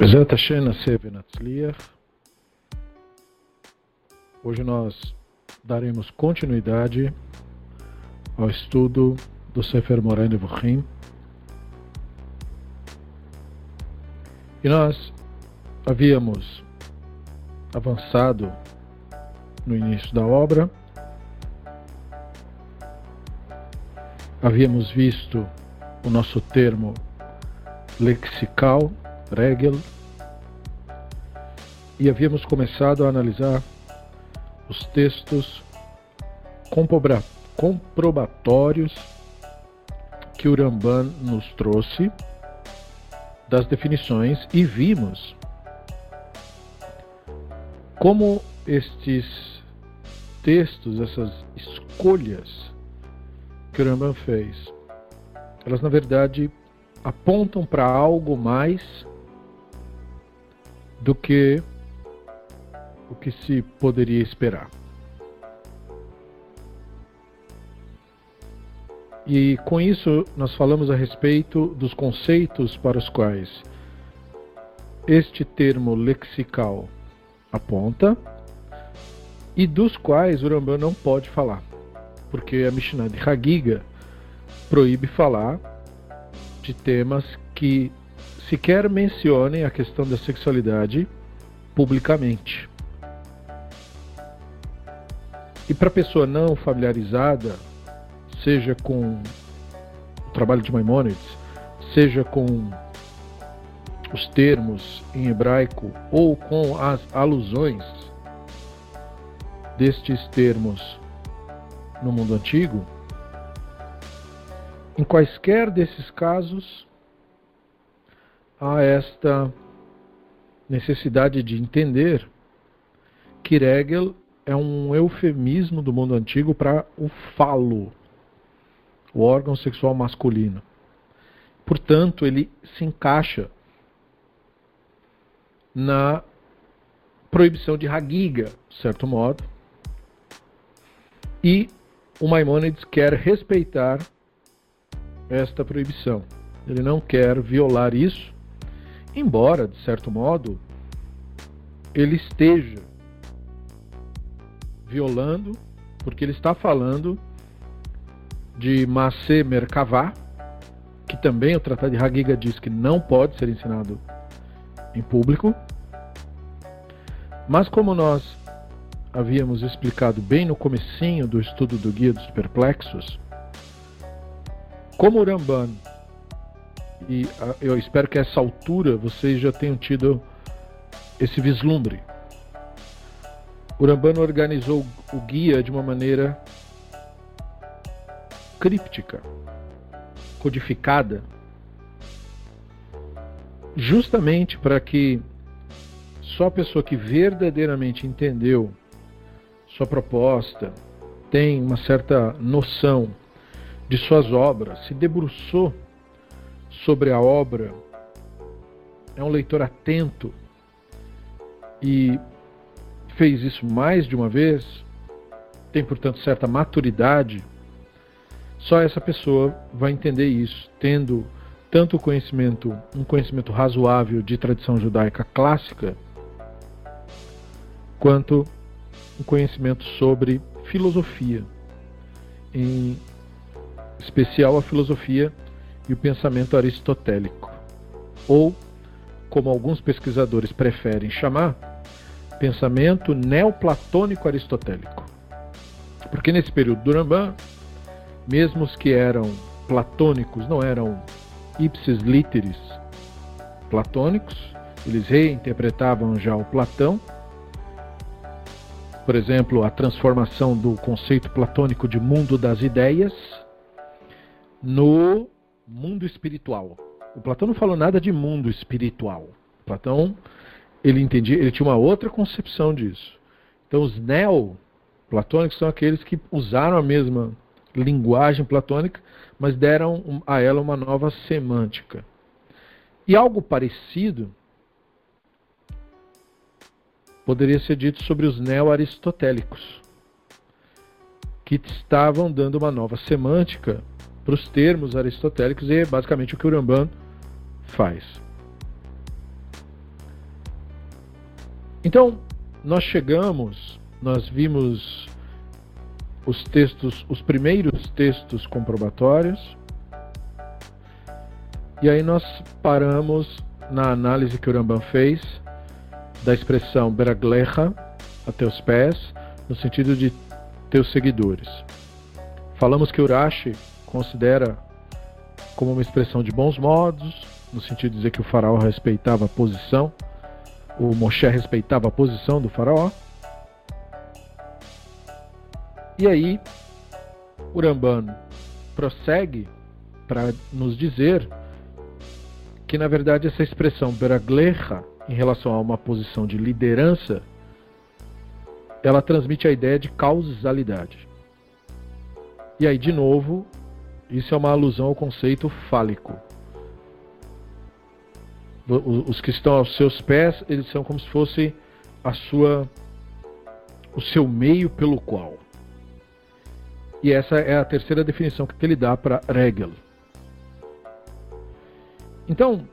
Bezat Hashem Naseh Benatzliach. Hoje nós daremos continuidade ao estudo do Sefer Moreh Nevuchim. E nós havíamos avançado no início da obra, havíamos visto o nosso termo lexical Regel, e havíamos começado a analisar os textos comprobatórios que o Ramban nos trouxe das definições e vimos como estes textos, essas escolhas que o Ramban fez, elas na verdade apontam para algo mais do que o que se poderia esperar. E com isso nós falamos a respeito dos conceitos para os quais este termo lexical aponta e dos quais o Rambam não pode falar, porque a Mishnah de Hagiga proíbe falar de temas que sequer mencionem a questão da sexualidade publicamente. E para a pessoa não familiarizada, seja com o trabalho de Maimonides, seja com os termos em hebraico ou com as alusões destes termos no mundo antigo, em quaisquer desses casos, há esta necessidade de entender que Regel é um eufemismo do mundo antigo para o falo, o órgão sexual masculino. Portanto, ele se encaixa na proibição de Hagiga, de certo modo, e o Maimonides quer respeitar esta proibição. Ele não quer violar isso Embora, de certo modo, ele esteja violando, porque ele está falando de Masé Merkavá, que também o Tratado de Hagiga diz que não pode ser ensinado em público. Mas como nós havíamos explicado bem no comecinho do estudo do Guia dos Perplexos, como o Ramban e ah, eu espero que a essa altura vocês já tenham tido esse vislumbre. Urambano organizou o guia de uma maneira críptica, codificada, justamente para que só a pessoa que verdadeiramente entendeu sua proposta, tem uma certa noção de suas obras, se debruçou sobre a obra, é um leitor atento e fez isso mais de uma vez, tem, portanto, certa maturidade, só essa pessoa vai entender isso, tendo tanto conhecimento, um conhecimento razoável de tradição judaica clássica, quanto um conhecimento sobre filosofia, em especial a filosofia e o pensamento aristotélico, ou, como alguns pesquisadores preferem chamar, pensamento neoplatônico aristotélico. Porque nesse período do Rambam, mesmo os que eram platônicos não eram ipsis literis platônicos, eles reinterpretavam já o Platão. Por exemplo, a transformação do conceito platônico de mundo das ideias no mundo espiritual. O Platão não falou nada de mundo espiritual. O Platão ele entendia, ele tinha uma outra concepção disso. Então os neo-platônicos são aqueles que usaram a mesma linguagem platônica, mas deram a ela uma nova semântica. E algo parecido poderia ser dito sobre os neo-aristotélicos, que estavam dando uma nova semântica para os termos aristotélicos e é basicamente o que o Ramban faz. Então, nós chegamos, nós vimos os textos, os primeiros textos comprobatórios, e aí nós paramos na análise que o Rambam fez da expressão beraglecha, a teus pés, no sentido de teus seguidores. Falamos que Urashi considera como uma expressão de bons modos, no sentido de dizer que o faraó respeitava a posição, o Moshe respeitava a posição do faraó. E aí, o Ramban prossegue para nos dizer que, na verdade, essa expressão beraglecha, em relação a uma posição de liderança, ela transmite a ideia de causalidade. E aí, de novo, isso é uma alusão ao conceito fálico. Os que estão aos seus pés, eles são como se fosse a sua o seu meio pelo qual. E essa é a terceira definição que ele dá para regel. Então,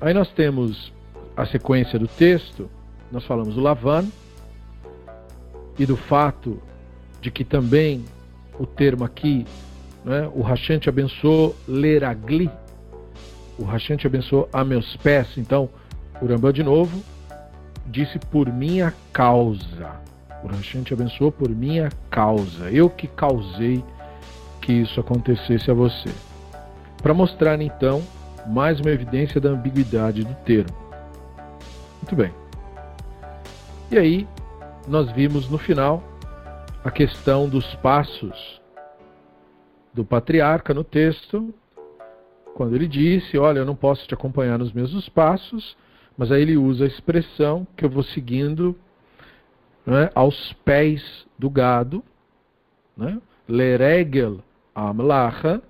aí nós temos a sequência do texto, nós falamos do Lavan e do fato de que também o termo aqui, né, o Hashem te abençoou leragli, o Hashem te abençoou a meus pés. Então, o de novo disse por minha causa. O Hashem te abençoou por minha causa. Eu que causei que isso acontecesse a você. Para mostrar então mais uma evidência da ambiguidade do termo. Muito bem. E aí, nós vimos no final a questão dos passos do patriarca no texto, quando ele disse: Olha, eu não posso te acompanhar nos mesmos passos, mas aí ele usa a expressão que eu vou seguindo né, aos pés do gado, né, leregel amlacha,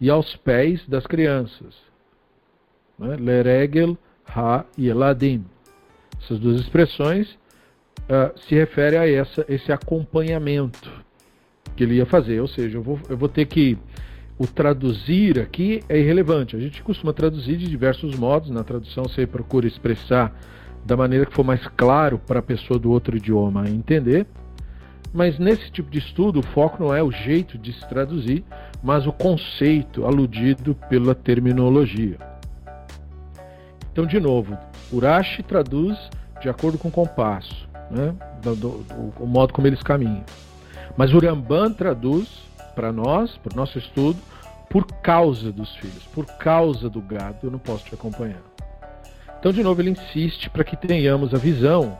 e aos pés das crianças, né, leregel ha yeladim. Essas duas expressões uh, se referem a essa, esse acompanhamento que ele ia fazer. Ou seja, eu vou, eu vou ter que. O traduzir aqui é irrelevante. A gente costuma traduzir de diversos modos. Na tradução você procura expressar da maneira que for mais claro para a pessoa do outro idioma entender. Mas nesse tipo de estudo, o foco não é o jeito de se traduzir, mas o conceito aludido pela terminologia. Então, de novo, Urashi traduz de acordo com o compasso, né? do, do, do, o modo como eles caminham. Mas o traduz para nós, para o nosso estudo, por causa dos filhos, por causa do gado, eu não posso te acompanhar. Então, de novo, ele insiste para que tenhamos a visão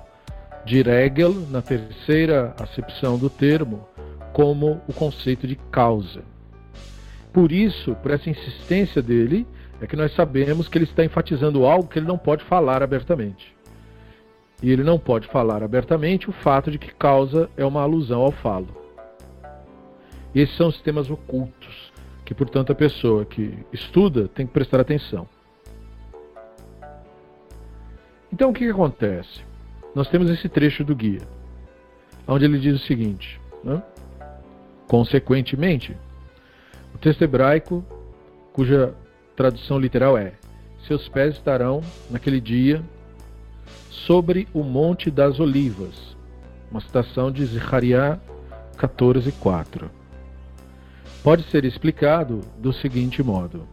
de Regel, na terceira acepção do termo, como o conceito de causa. Por isso, por essa insistência dele, é que nós sabemos que ele está enfatizando algo que ele não pode falar abertamente. E ele não pode falar abertamente o fato de que causa é uma alusão ao falo. E esses são os temas ocultos, que portanto a pessoa que estuda tem que prestar atenção. Então o que, que acontece? Nós temos esse trecho do guia, onde ele diz o seguinte: né? consequentemente, o texto hebraico, cuja tradução literal é: Seus pés estarão, naquele dia, sobre o Monte das Olivas. Uma citação de Zechariah 14:4. Pode ser explicado do seguinte modo: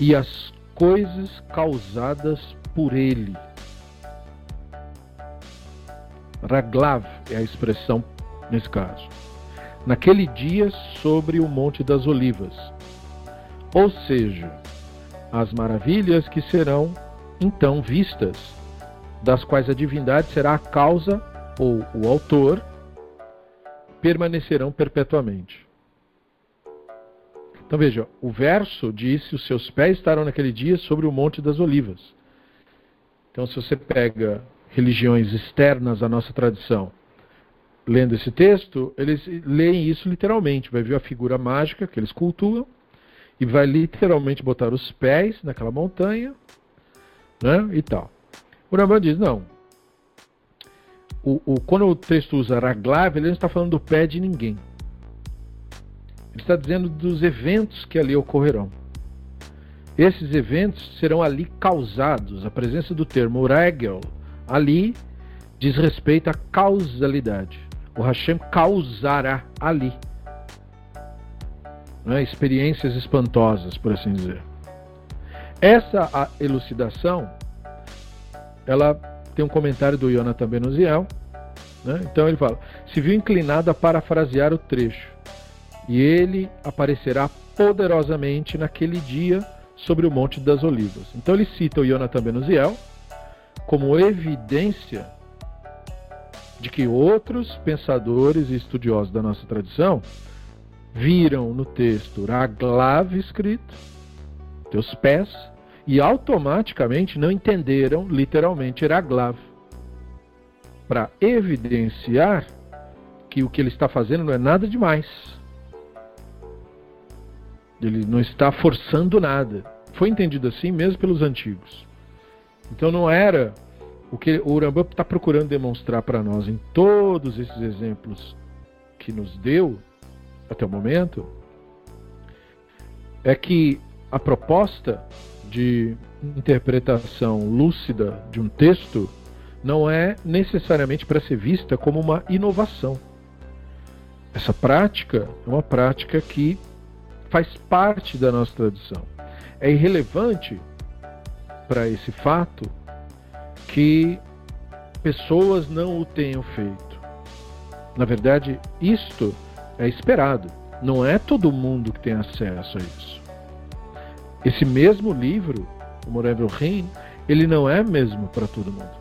E as coisas causadas por ele. Raglav é a expressão nesse caso. Naquele dia sobre o Monte das Olivas ou seja, as maravilhas que serão então vistas, das quais a divindade será a causa ou o autor, permanecerão perpetuamente. Então veja, o verso diz: Os seus pés estarão naquele dia sobre o Monte das Olivas. Então, se você pega religiões externas à nossa tradição, lendo esse texto, eles leem isso literalmente. Vai ver a figura mágica que eles cultuam e vai literalmente botar os pés naquela montanha, né, e tal. O Rambam diz, não. O, o, quando o texto usa raglav, ele não está falando do pé de ninguém. Ele está dizendo dos eventos que ali ocorrerão. Esses eventos serão ali causados. A presença do termo regel ali diz respeito à causalidade. O Hashem causará ali né, experiências espantosas, por assim dizer. Essa elucidação, ela tem um comentário do Jonathan Benuziel, né? então ele fala, se viu inclinado a parafrasear o trecho, e ele aparecerá poderosamente naquele dia sobre o Monte das Olivas. Então ele cita o Jonathan Benuziel como evidência de que outros pensadores e estudiosos da nossa tradição viram no texto Raglav escrito, teus pés, e automaticamente não entenderam literalmente Raglav, para evidenciar que o que ele está fazendo não é nada demais. Ele não está forçando nada. Foi entendido assim mesmo pelos antigos. Então não era o que o Urambá está procurando demonstrar para nós em todos esses exemplos que nos deu até o momento é que a proposta de interpretação lúcida de um texto não é necessariamente para ser vista como uma inovação. Essa prática é uma prática que faz parte da nossa tradição. É irrelevante para esse fato que pessoas não o tenham feito. Na verdade, isto é esperado. Não é todo mundo que tem acesso a isso. Esse mesmo livro, o Morevro Rim, ele não é mesmo para todo mundo.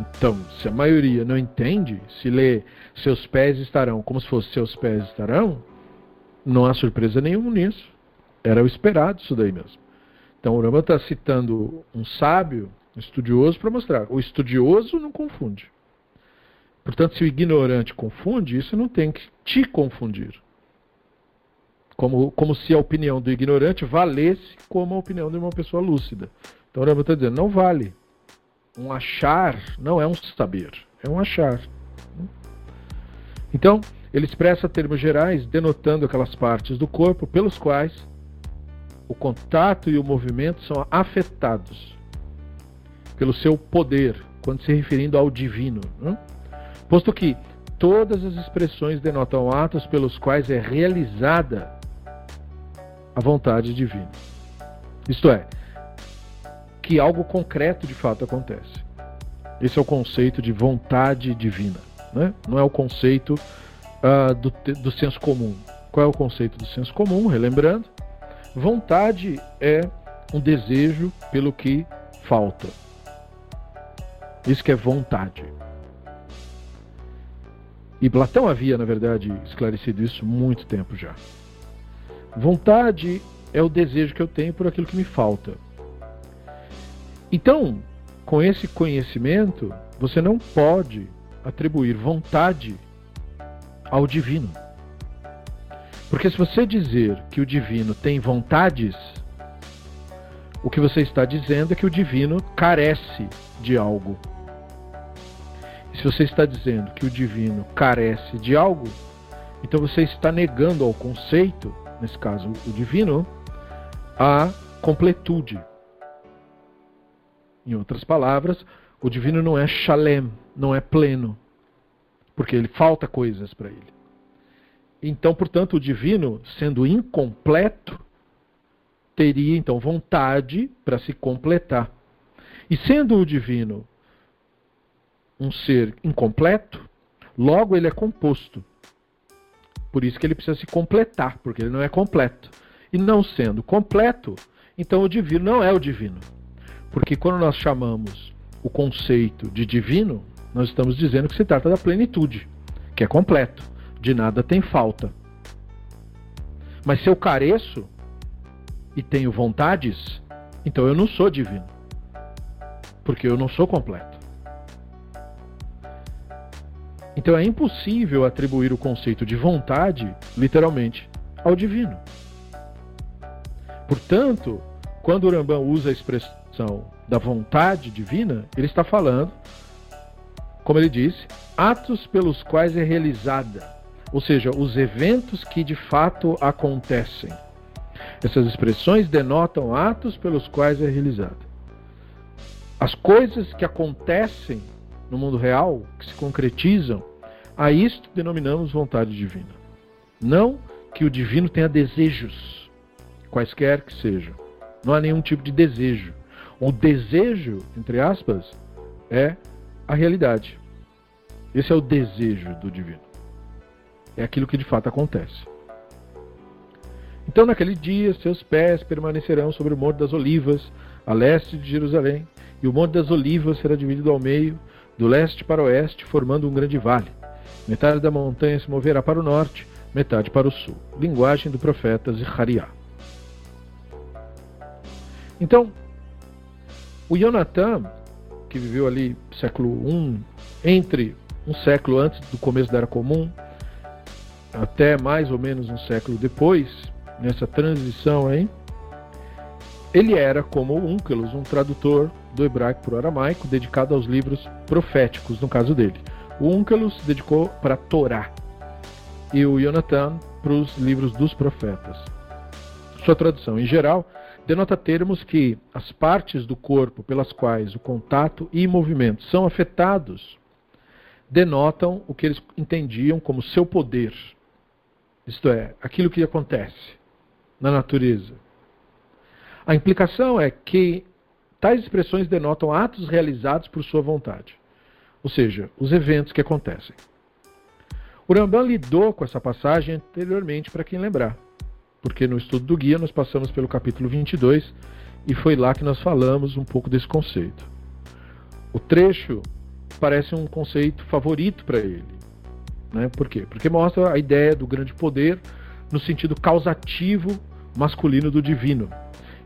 Então, se a maioria não entende, se lê seus pés estarão como se fosse seus pés estarão, não há surpresa nenhuma nisso. Era o esperado isso daí mesmo. Então o Rama está citando um sábio estudioso para mostrar. O estudioso não confunde. Portanto, se o ignorante confunde, isso não tem que te confundir. Como, como se a opinião do ignorante valesse como a opinião de uma pessoa lúcida. Então o Rama está dizendo, não vale. Um achar não é um saber, é um achar. Então, ele expressa termos gerais denotando aquelas partes do corpo pelos quais o contato e o movimento são afetados pelo seu poder, quando se referindo ao divino. Né? Posto que todas as expressões denotam atos pelos quais é realizada a vontade divina. Isto é, que algo concreto de fato acontece. Esse é o conceito de vontade divina. Né? Não é o conceito uh, do, do senso comum. Qual é o conceito do senso comum? Relembrando, vontade é um desejo pelo que falta. Isso que é vontade. E Platão havia, na verdade, esclarecido isso muito tempo já. Vontade é o desejo que eu tenho por aquilo que me falta. Então, com esse conhecimento, você não pode atribuir vontade ao divino. Porque se você dizer que o divino tem vontades, o que você está dizendo é que o divino carece de algo. E se você está dizendo que o divino carece de algo, então você está negando ao conceito, nesse caso o divino, a completude. Em outras palavras, o divino não é shalem, não é pleno, porque ele falta coisas para ele. Então, portanto, o divino, sendo incompleto, teria então vontade para se completar. E sendo o divino um ser incompleto, logo ele é composto. Por isso que ele precisa se completar, porque ele não é completo. E não sendo completo, então o divino não é o divino. Porque quando nós chamamos o conceito de divino, nós estamos dizendo que se trata da plenitude, que é completo, de nada tem falta. Mas se eu careço e tenho vontades, então eu não sou divino, porque eu não sou completo. Então é impossível atribuir o conceito de vontade, literalmente, ao divino. Portanto, quando o Rambam usa a expressão da vontade divina, ele está falando, como ele disse, atos pelos quais é realizada, ou seja, os eventos que de fato acontecem. Essas expressões denotam atos pelos quais é realizada. As coisas que acontecem no mundo real, que se concretizam, a isto denominamos vontade divina. Não que o divino tenha desejos, quaisquer que sejam. Não há nenhum tipo de desejo. O desejo, entre aspas, é a realidade. Esse é o desejo do divino. É aquilo que de fato acontece. Então, naquele dia, seus pés permanecerão sobre o Monte das Olivas, a leste de Jerusalém, e o Monte das Olivas será dividido ao meio, do leste para o oeste, formando um grande vale. Metade da montanha se moverá para o norte, metade para o sul. Linguagem do profeta Zechariah. Então, o Jonathan, que viveu ali século I, entre um século antes do começo da Era Comum, até mais ou menos um século depois, nessa transição aí, ele era como Unkelos, um tradutor do hebraico para o aramaico, dedicado aos livros proféticos, no caso dele. O Unkelos se dedicou para a Torá e o Jonathan para os livros dos profetas. Sua tradução, em geral, denota termos que as partes do corpo pelas quais o contato e movimento são afetados denotam o que eles entendiam como seu poder, isto é, aquilo que acontece na natureza. A implicação é que tais expressões denotam atos realizados por sua vontade, ou seja, os eventos que acontecem. O Rambam lidou com essa passagem anteriormente, para quem lembrar, porque no estudo do guia nós passamos pelo capítulo 22 e foi lá que nós falamos um pouco desse conceito. O trecho parece um conceito favorito para ele. Né? Por quê? Porque mostra a ideia do grande poder no sentido causativo masculino do divino.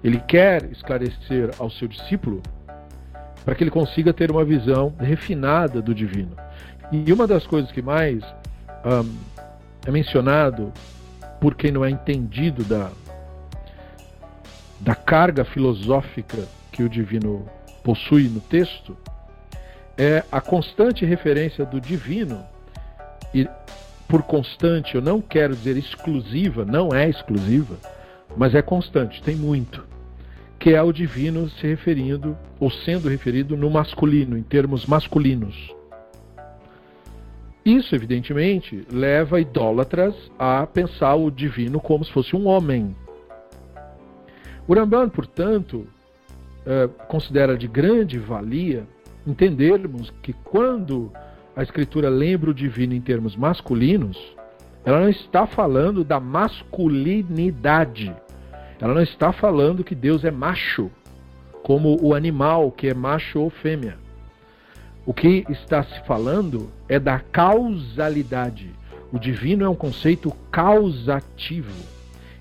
Ele quer esclarecer ao seu discípulo para que ele consiga ter uma visão refinada do divino. E uma das coisas que mais um, é mencionado por quem não é entendido da, da carga filosófica que o divino possui no texto é a constante referência do divino e por constante eu não quero dizer exclusiva, não é exclusiva, mas é constante, tem muito, que é o divino se referindo ou sendo referido no masculino, em termos masculinos. Isso, evidentemente, leva idólatras a pensar o divino como se fosse um homem. O portanto, eh, considera de grande valia entendermos que quando a Escritura lembra o divino em termos masculinos, ela não está falando da masculinidade. Ela não está falando que Deus é macho, como o animal que é macho ou fêmea. O que está se falando é da causalidade. O divino é um conceito causativo.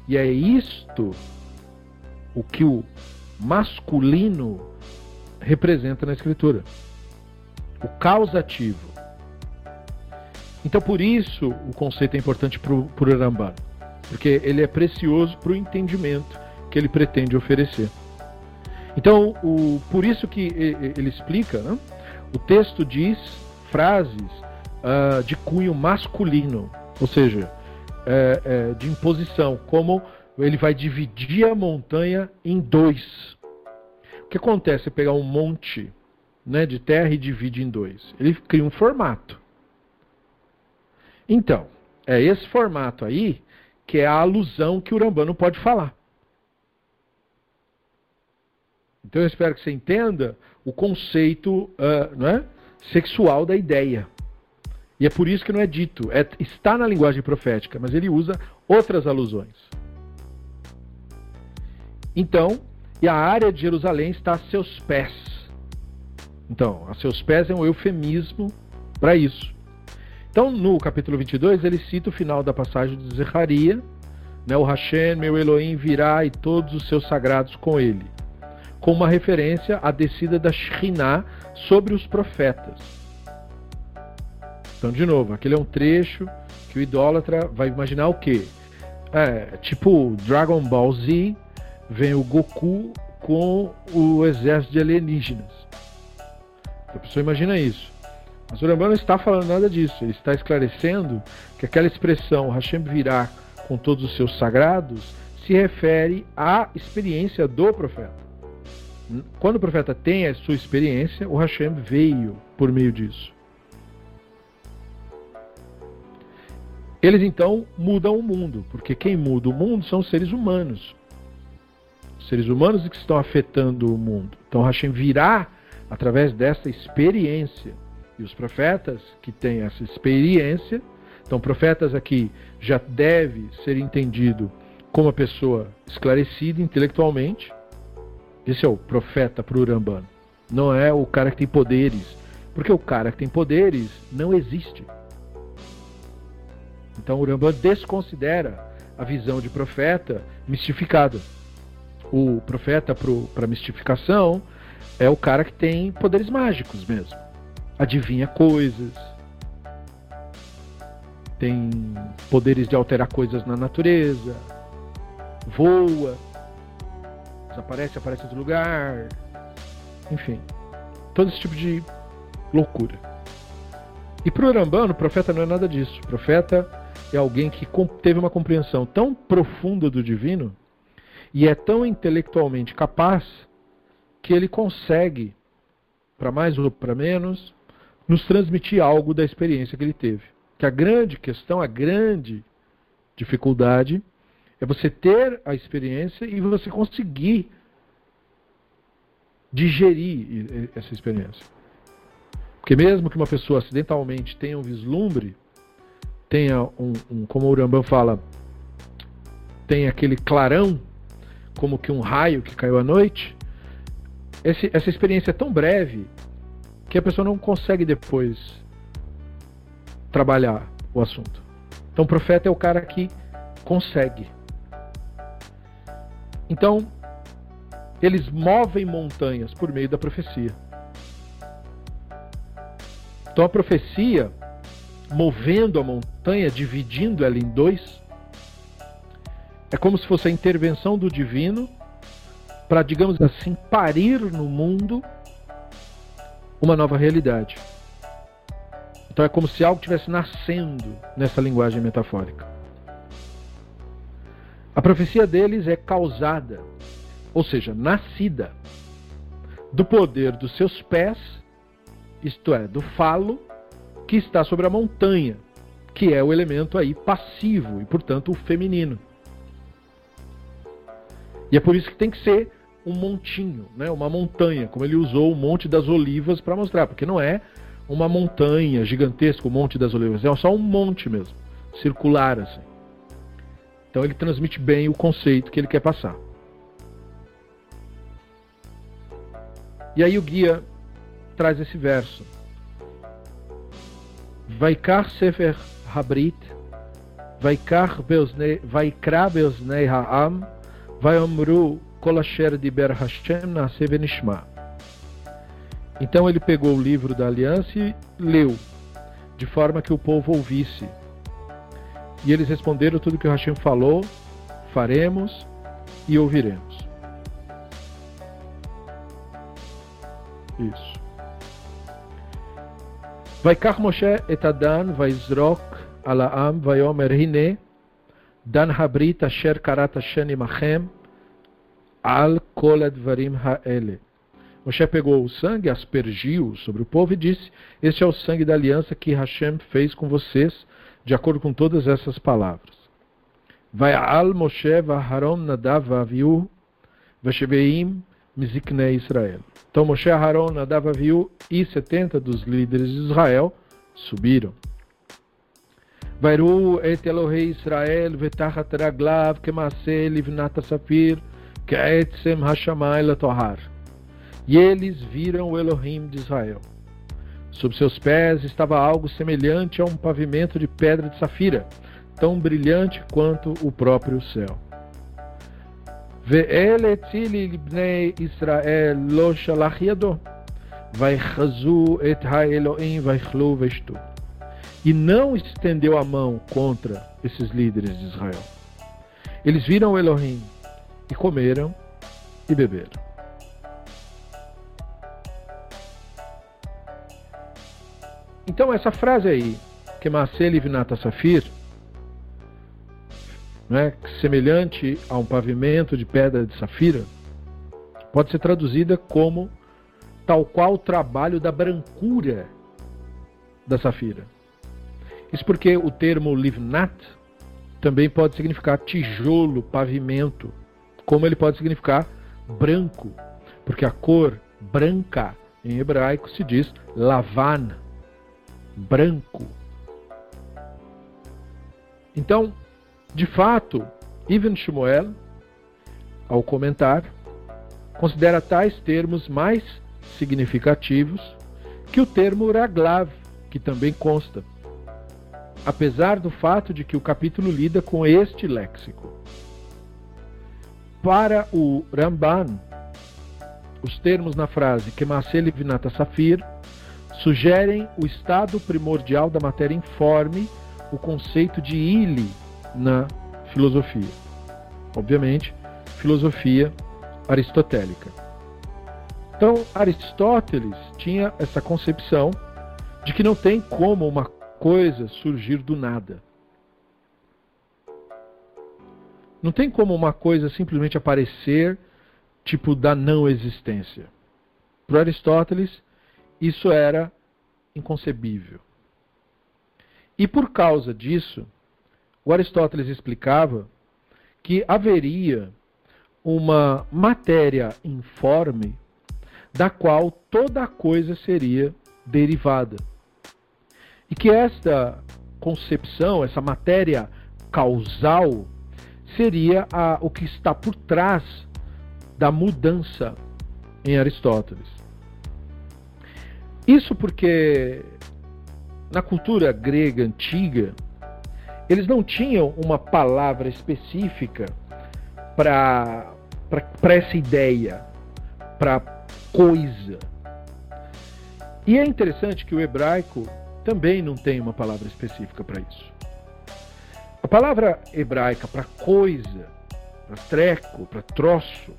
E é isto o que o masculino representa na Escritura. O causativo. Então, por isso, o conceito é importante para o Ramban, porque ele é precioso para o entendimento que ele pretende oferecer. Então, o, por isso que ele explica, né? O texto diz frases uh, de cunho masculino, ou seja, é, é, de imposição, como ele vai dividir a montanha em dois. O que acontece é pegar um monte né, de terra e divide em dois. Ele cria um formato. Então, é esse formato aí que é a alusão que o Rambano pode falar. Então eu espero que você entenda o conceito uh, né, sexual da ideia. E é por isso que não é dito. É, está na linguagem profética, mas ele usa outras alusões. Então, e a área de Jerusalém está a seus pés. Então, a seus pés é um eufemismo para isso. Então, no capítulo 22, ele cita o final da passagem de Zecharia, né, o Hashem, meu Elohim, virá e todos os seus sagrados com ele, com uma referência à descida da Shekhinah sobre os profetas. Então, de novo, aquele é um trecho que o idólatra vai imaginar o quê? É, tipo Dragon Ball Z, vem o Goku com o exército de alienígenas. A pessoa imagina isso. Mas o Rambam não está falando nada disso. Ele está esclarecendo que aquela expressão Hashem virá com todos os seus sagrados se refere à experiência do profeta. Quando o profeta tem a sua experiência, o Hashem veio por meio disso. Eles então mudam o mundo, porque quem muda o mundo são os seres humanos. Os seres humanos que estão afetando o mundo. Então Hashem virá através dessa experiência. E os profetas que têm essa experiência, então profetas aqui já deve ser entendido como uma pessoa esclarecida intelectualmente. Esse é o profeta para o Urambano. Não é o cara que tem poderes. Porque o cara que tem poderes não existe. Então o Rambam desconsidera a visão de profeta mistificada. O profeta para mistificação é o cara que tem poderes mágicos mesmo. Adivinha coisas, tem poderes de alterar coisas na natureza, voa, desaparece, aparece em outro lugar, enfim, todo esse tipo de loucura. E para o Rambano, o profeta não é nada disso. O profeta é alguém que teve uma compreensão tão profunda do divino e é tão intelectualmente capaz que ele consegue, para mais ou para menos, nos transmitir algo da experiência que ele teve. Que a grande questão, a grande dificuldade é você ter a experiência e você conseguir digerir essa experiência. Porque mesmo que uma pessoa acidentalmente tenha um vislumbre, tenha um, um como o Urambam fala, tem aquele clarão, como que um raio que caiu à noite, esse, essa experiência é tão breve que a pessoa não consegue depois trabalhar o assunto. Então o profeta é o cara que consegue. Então, eles movem montanhas por meio da profecia. Então a profecia movendo a montanha, dividindo ela em dois. É como se fosse a intervenção do divino para, digamos assim, parir no mundo uma nova realidade. Então é como se algo estivesse nascendo nessa linguagem metafórica. A profecia deles é causada, ou seja, nascida do poder dos seus pés, isto é, do falo que está sobre a montanha, que é o elemento aí passivo e, portanto, o feminino. E é por isso que tem que ser um montinho, né? uma montanha, como ele usou o Monte das Olivas para mostrar, porque não é uma montanha gigantesca, o Monte das Olivas, é só um monte mesmo, circular assim. Então ele transmite bem o conceito que ele quer passar. E aí o guia traz esse verso. Vaikar Sefer Habrit, Vaikar Vaikra Beoznei Ha'am, Vayomru Kol Asher Diber Hashem Naseh Venishma. Então ele pegou o livro da aliança e leu, de forma que o povo ouvisse. E eles responderam tudo que o Hashem falou, faremos e ouviremos. Isso. vai kach Moshe etadan vaizrok alaam vaiomer hine dan habrit asher karat Hashem imachem al kol advarim ha'ele. Moshe pegou o sangue, aspergiu sobre o povo e disse: Este é o sangue da aliança que Hashem fez com vocês de acordo com todas essas palavras. Vai al Moshe vaharon nadav vaviu vasheveim miziknei Israel. Então Moshe, Aaron, Nadav, Aviu e 70 dos líderes de Israel subiram. Vairu et Elohei Israel vetachat raglav kemase livnat safir ke'etzem hashamai latohar. E eles viram o Elohim de Israel. Sob seus pés estava algo semelhante a um pavimento de pedra de safira, tão brilhante quanto o próprio céu. ואלה צילי לבני ישראל לא שלח ידו, ויחזו את האלוהים ויאכלו וישתו. E não estendeu a mão contra esses líderes de Israel. Eles viram o Elohim e comeram e beberam. Então essa frase aí, que Maaseh Livnata Safir, né, semelhante a um pavimento de pedra de safira, pode ser traduzida como tal qual o trabalho da brancura da safira. Isso porque o termo livnat também pode significar tijolo, pavimento, como ele pode significar branco, porque a cor branca em hebraico se diz lavan, branco. Então, de fato, Ibn Shmuel, ao comentar, considera tais termos mais significativos que o termo raglav, que também consta, apesar do fato de que o capítulo lida com este léxico. Para o Ramban, os termos na frase Kemasele Vinata Safir sugerem o estado primordial da matéria informe, o conceito de ili na filosofia. Obviamente, filosofia aristotélica. Então, Aristóteles tinha essa concepção de que não tem como uma coisa surgir do nada. Não tem como uma coisa simplesmente aparecer, tipo da não existência. Para Aristóteles, isso era inconcebível. E por causa disso, o Aristóteles explicava que haveria uma matéria informe da qual toda coisa seria derivada. E que esta concepção, essa matéria causal, seria a, o que está por trás da mudança em Aristóteles. Isso porque na cultura grega antiga, eles não tinham uma palavra específica para essa ideia, para coisa. E é interessante que o hebraico também não tem uma palavra específica para isso. A palavra hebraica para coisa, para treco, para troço,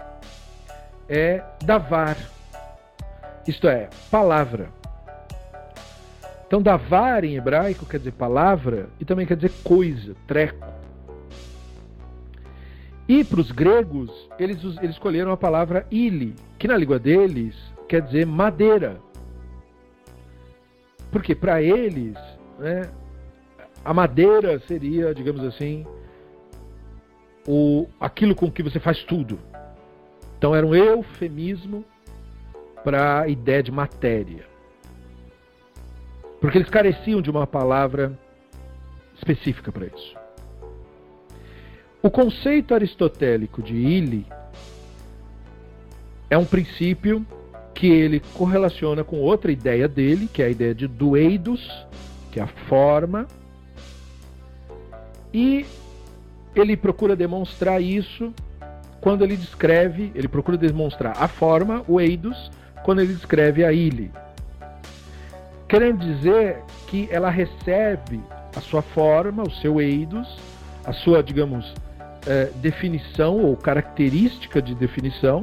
é davar. Isto é, palavra. Então, davar em hebraico quer dizer palavra e também quer dizer coisa, treco. E para os gregos, eles, eles escolheram a palavra ili, que na língua deles quer dizer madeira. Porque para eles, né, a madeira seria, digamos assim, o, aquilo com que você faz tudo. Então era um eufemismo para a ideia de matéria. Porque eles careciam de uma palavra específica para isso. O conceito aristotélico de ili é um princípio que ele correlaciona com outra ideia dele, que é a ideia de dueidos, que é a forma. E ele procura demonstrar isso quando ele descreve, ele procura demonstrar a forma, o eidos, quando ele descreve a ile. Querendo dizer que ela recebe a sua forma, o seu eidos, a sua, digamos, é, definição ou característica de definição,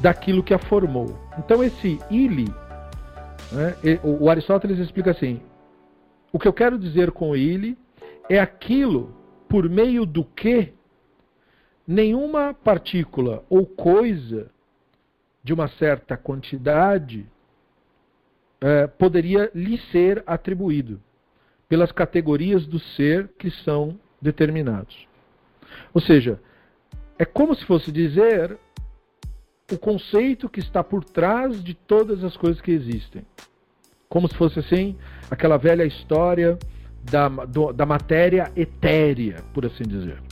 daquilo que a formou. Então esse ili, né, o Aristóteles explica assim: o que eu quero dizer com ili é aquilo por meio do que nenhuma partícula ou coisa de uma certa quantidade é, poderia lhe ser atribuído pelas categorias do ser que são determinados. Ou seja, é como se fosse dizer o conceito que está por trás de todas as coisas que existem. Como se fosse assim, aquela velha história da, do, da matéria etérea, por assim dizer.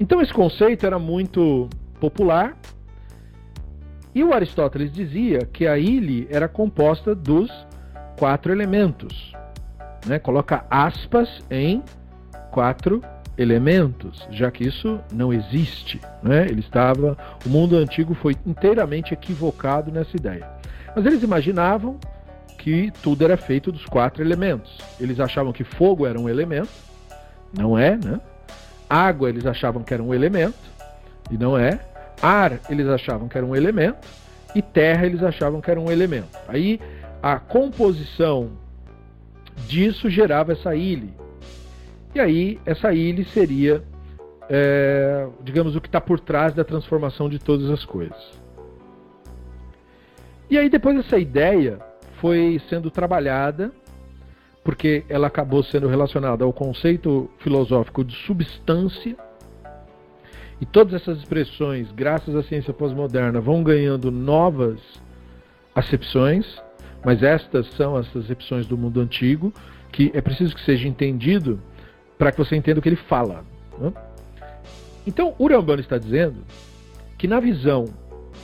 Então esse conceito era muito popular e o Aristóteles dizia que a ile era composta dos quatro elementos. Né? Coloca aspas em quatro elementos, já que isso não existe. Né? Ele estava, o mundo antigo foi inteiramente equivocado nessa ideia. Mas eles imaginavam que tudo era feito dos quatro elementos. Eles achavam que fogo era um elemento, não é, né? Água eles achavam que era um elemento, e não é. Ar eles achavam que era um elemento, e terra eles achavam que era um elemento. Aí a composição disso gerava essa ilha, e aí, essa ilha seria é, digamos, o que está por trás da transformação de todas as coisas. E aí depois essa ideia foi sendo trabalhada, porque ela acabou sendo relacionada ao conceito filosófico de substância, e todas essas expressões, graças à ciência pós-moderna, vão ganhando novas acepções, mas estas são as acepções do mundo antigo, que é preciso que seja entendido para que você entenda o que ele fala. Né? Então, Urambano está dizendo que na visão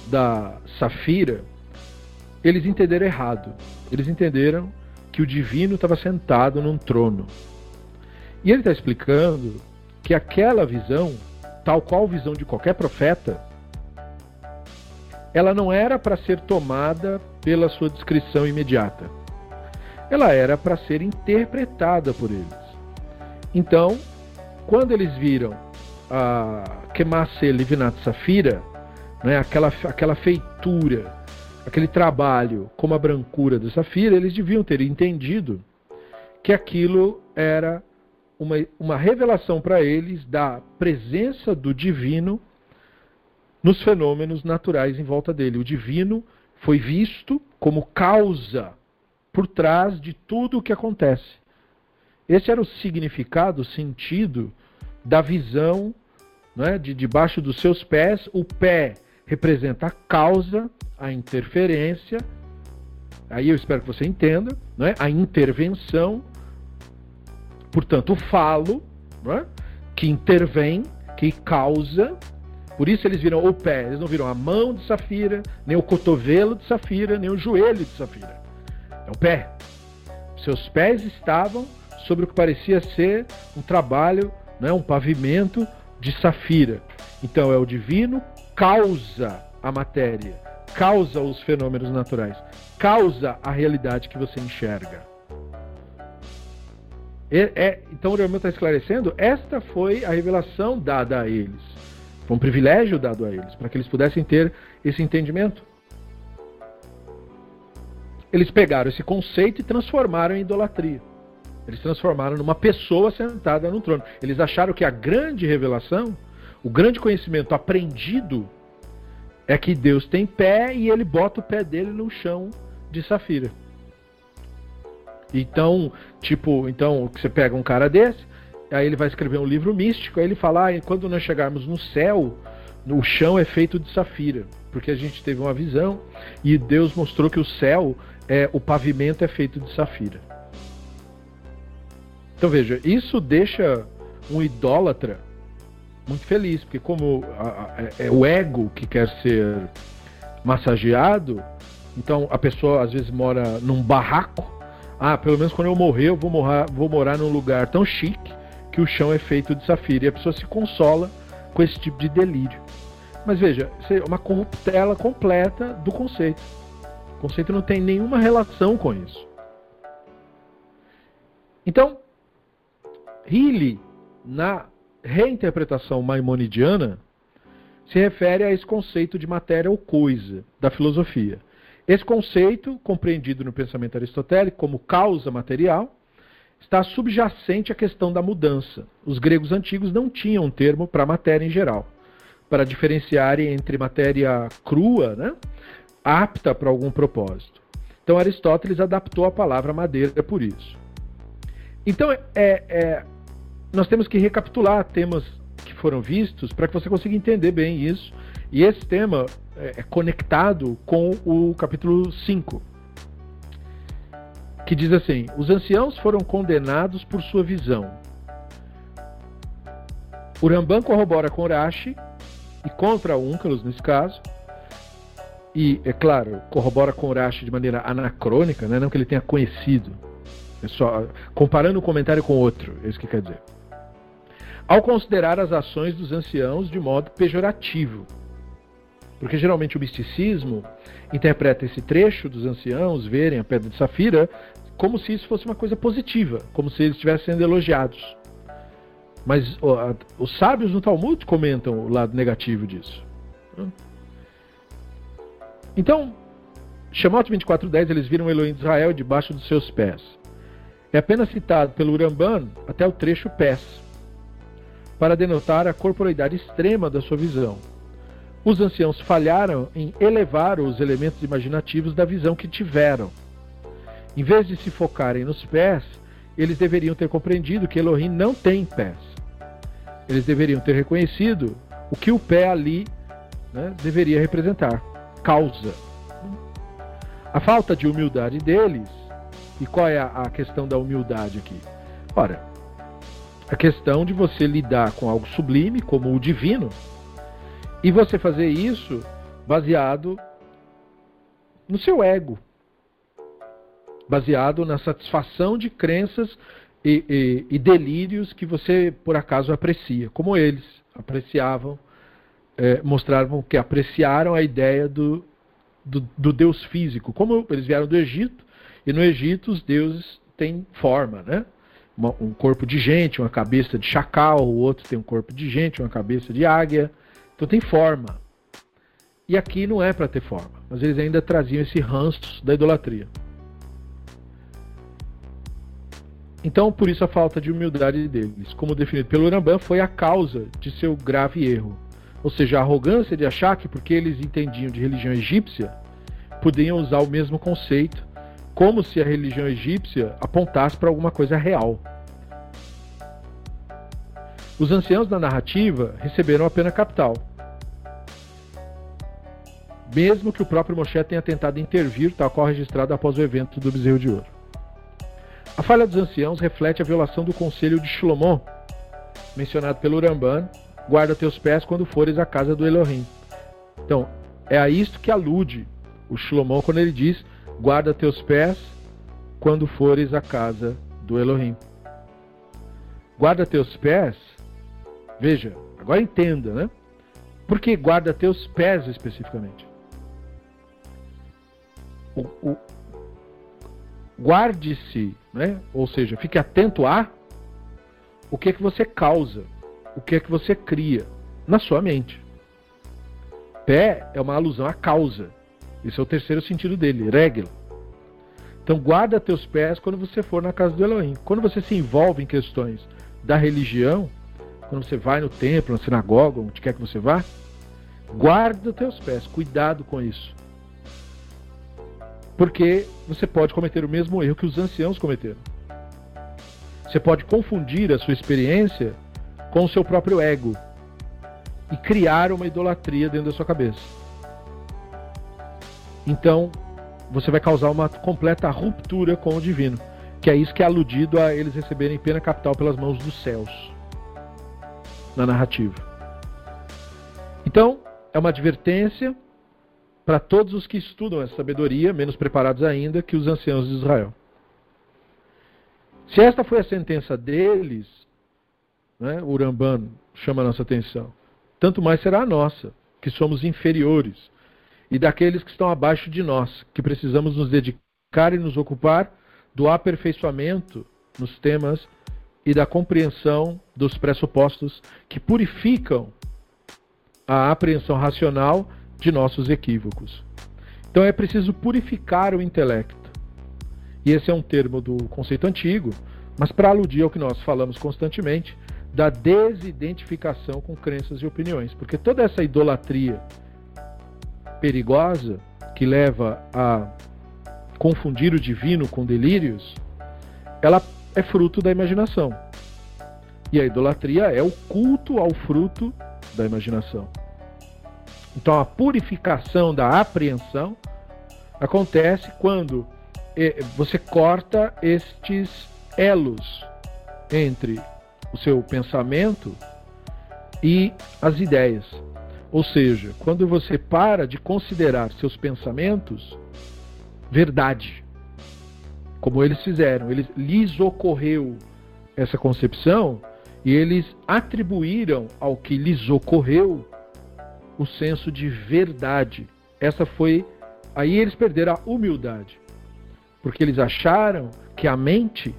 da Safira, eles entenderam errado. Eles entenderam que o divino estava sentado num trono. E ele está explicando que aquela visão, tal qual a visão de qualquer profeta, ela não era para ser tomada pela sua descrição imediata. Ela era para ser interpretada por eles. Então, quando eles viram a Kemase Livinat Safira, né, aquela, aquela feitura, aquele trabalho como a brancura da Safira, eles deviam ter entendido que aquilo era uma, uma revelação para eles da presença do divino nos fenômenos naturais em volta dele. O divino foi visto como causa por trás de tudo o que acontece. Esse era o significado, o sentido da visão né, de debaixo dos seus pés. O pé representa a causa, a interferência. Aí eu espero que você entenda, né, a intervenção. Portanto, o falo, né, que intervém, que causa, por isso eles viram o pé, eles não viram a mão de Safira, nem o cotovelo de Safira, nem o joelho de Safira. É o pé. Seus pés estavam sobre o que parecia ser um trabalho, né, um pavimento de Safira. Então é o divino causa a matéria, causa os fenômenos naturais, causa a realidade que você enxerga. É, então o Rambam está esclarecendo, esta foi a revelação dada a eles. Foi um privilégio dado a eles, para que eles pudessem ter esse entendimento. Eles pegaram esse conceito e transformaram em idolatria. Eles transformaram numa pessoa sentada no trono. Eles acharam que a grande revelação, o grande conhecimento aprendido, é que Deus tem pé e ele bota o pé dele no chão de safira. Então, tipo, então você pega um cara desse, aí ele vai escrever um livro místico, aí ele fala, ah, quando nós chegarmos no céu, o chão é feito de safira, porque a gente teve uma visão e Deus mostrou que o céu é o pavimento é feito de safira. Então veja, isso deixa um idólatra muito feliz, porque como é, é o ego que quer ser massageado, então a pessoa às vezes mora num barraco. Ah, pelo menos quando eu morrer, eu vou, morar, vou morar num lugar tão chique que o chão é feito de safira. E a pessoa se consola com esse tipo de delírio. Mas veja, é uma corruptela completa do conceito. O conceito não tem nenhuma relação com isso. Então, Healy, na reinterpretação maimonidiana, se refere a esse conceito de matéria ou coisa da filosofia. Esse conceito, compreendido no pensamento aristotélico como causa material, está subjacente à questão da mudança. Os gregos antigos não tinham um termo para matéria em geral, para diferenciarem entre matéria crua, né, apta para algum propósito. Então Aristóteles adaptou a palavra madeira por isso. Então é, é nós temos que recapitular temas que foram vistos para que você consiga entender bem isso. E esse tema é, é conectado com o capítulo 5, que diz assim: Os anciãos foram condenados por sua visão. O Rambam corrobora com Urashi e contra Úncalos nesse caso. E, é claro, corrobora com Urashi de maneira anacrônica, né? não que ele tenha conhecido. É só comparando um comentário com outro, é isso que quer dizer ao considerar as ações dos anciãos de modo pejorativo. Porque geralmente o misticismo interpreta esse trecho dos anciãos verem a pedra de safira como se isso fosse uma coisa positiva, como se eles estivessem sendo elogiados. Mas ó, os sábios no Talmud comentam o lado negativo disso. Então, Shemot 24.10, eles viram o Elohim de Israel debaixo dos seus pés. É apenas citado pelo Uramban até o trecho pés. para denotar a corporeidade extrema da sua visão. Os anciãos falharam em elevar os elementos imaginativos da visão que tiveram. Em vez de se focarem nos pés, eles deveriam ter compreendido que Elohim não tem pés. Eles deveriam ter reconhecido o que o pé ali né, deveria representar causa. A falta de humildade deles, e qual é a, questão da humildade aqui? Ora, a questão de você lidar com algo sublime, como o divino, e você fazer isso baseado no seu ego, baseado na satisfação de crenças e, e, e delírios que você por acaso aprecia, como eles apreciavam, é, mostravam que apreciaram a ideia do, do, do, Deus físico. Como eles vieram do Egito, e no Egito os deuses têm forma, né? Um corpo de gente, uma cabeça de chacal, o outro tem um corpo de gente, uma cabeça de águia. Então tem forma. E aqui não é para ter forma, mas eles ainda traziam esse ranço da idolatria. Então, por isso a falta de humildade deles, como definido pelo Rambam, foi a causa de seu grave erro. Ou seja, a arrogância de achar que porque eles entendiam de religião egípcia, podiam usar o mesmo conceito, como se a religião egípcia apontasse para alguma coisa real. Os anciãos da narrativa receberam a pena capital. Mesmo que o próprio Moshe tenha tentado intervir, tal qual registrado após o evento do bezerro de ouro. A falha dos anciãos reflete a violação do conselho de Shlomo, mencionado pelo Ramban, guarda teus pés quando fores à casa do Elohim. Então, é a isto que alude o Shlomo quando ele diz: guarda teus pés quando fores à casa do Elohim. Guarda teus pés, veja, agora entenda, né? Por que guarda teus pés especificamente? Guarde-se, né? ou seja, fique atento a o que é que você causa, o que é que você cria na sua mente. Pé é uma alusão à causa. Esse é o terceiro sentido dele, regla. Então guarda teus pés quando você for na casa do Elohim. Quando você se envolve em questões da religião, quando você vai no templo, na sinagoga, onde quer que você vá, guarda teus pés, cuidado com isso porque você pode cometer o mesmo erro que os anciãos cometeram. Você pode confundir a sua experiência com o seu próprio ego e criar uma idolatria dentro da sua cabeça. Então, você vai causar uma completa ruptura com o divino, que é isso que é aludido a eles receberem pena capital pelas mãos dos céus na narrativa. Então, é uma advertência para todos os que estudam essa sabedoria, menos preparados ainda que os anciãos de Israel. Se esta foi a sentença deles, né, o Ramban chama a nossa atenção, tanto mais será a nossa, que somos inferiores, e daqueles que estão abaixo de nós, que precisamos nos dedicar e nos ocupar do aperfeiçoamento nos temas e da compreensão dos pressupostos que purificam a apreensão racional de nossos equívocos. Então é preciso purificar o intelecto. E esse é um termo do conceito antigo, mas para aludir ao que nós falamos constantemente, da desidentificação com crenças e opiniões. Porque toda essa idolatria perigosa que leva a confundir o divino com delírios, ela é fruto da imaginação. E a idolatria é o culto ao fruto da imaginação. Então a purificação da apreensão acontece quando eh, você corta estes elos entre o seu pensamento e as ideias. Ou seja, quando você para de considerar seus pensamentos verdade, como eles fizeram, eles lhes ocorreu essa concepção e eles atribuíram ao que lhes ocorreu o senso de verdade. Essa foi. Aí eles perderam a humildade. Porque eles acharam que a mente,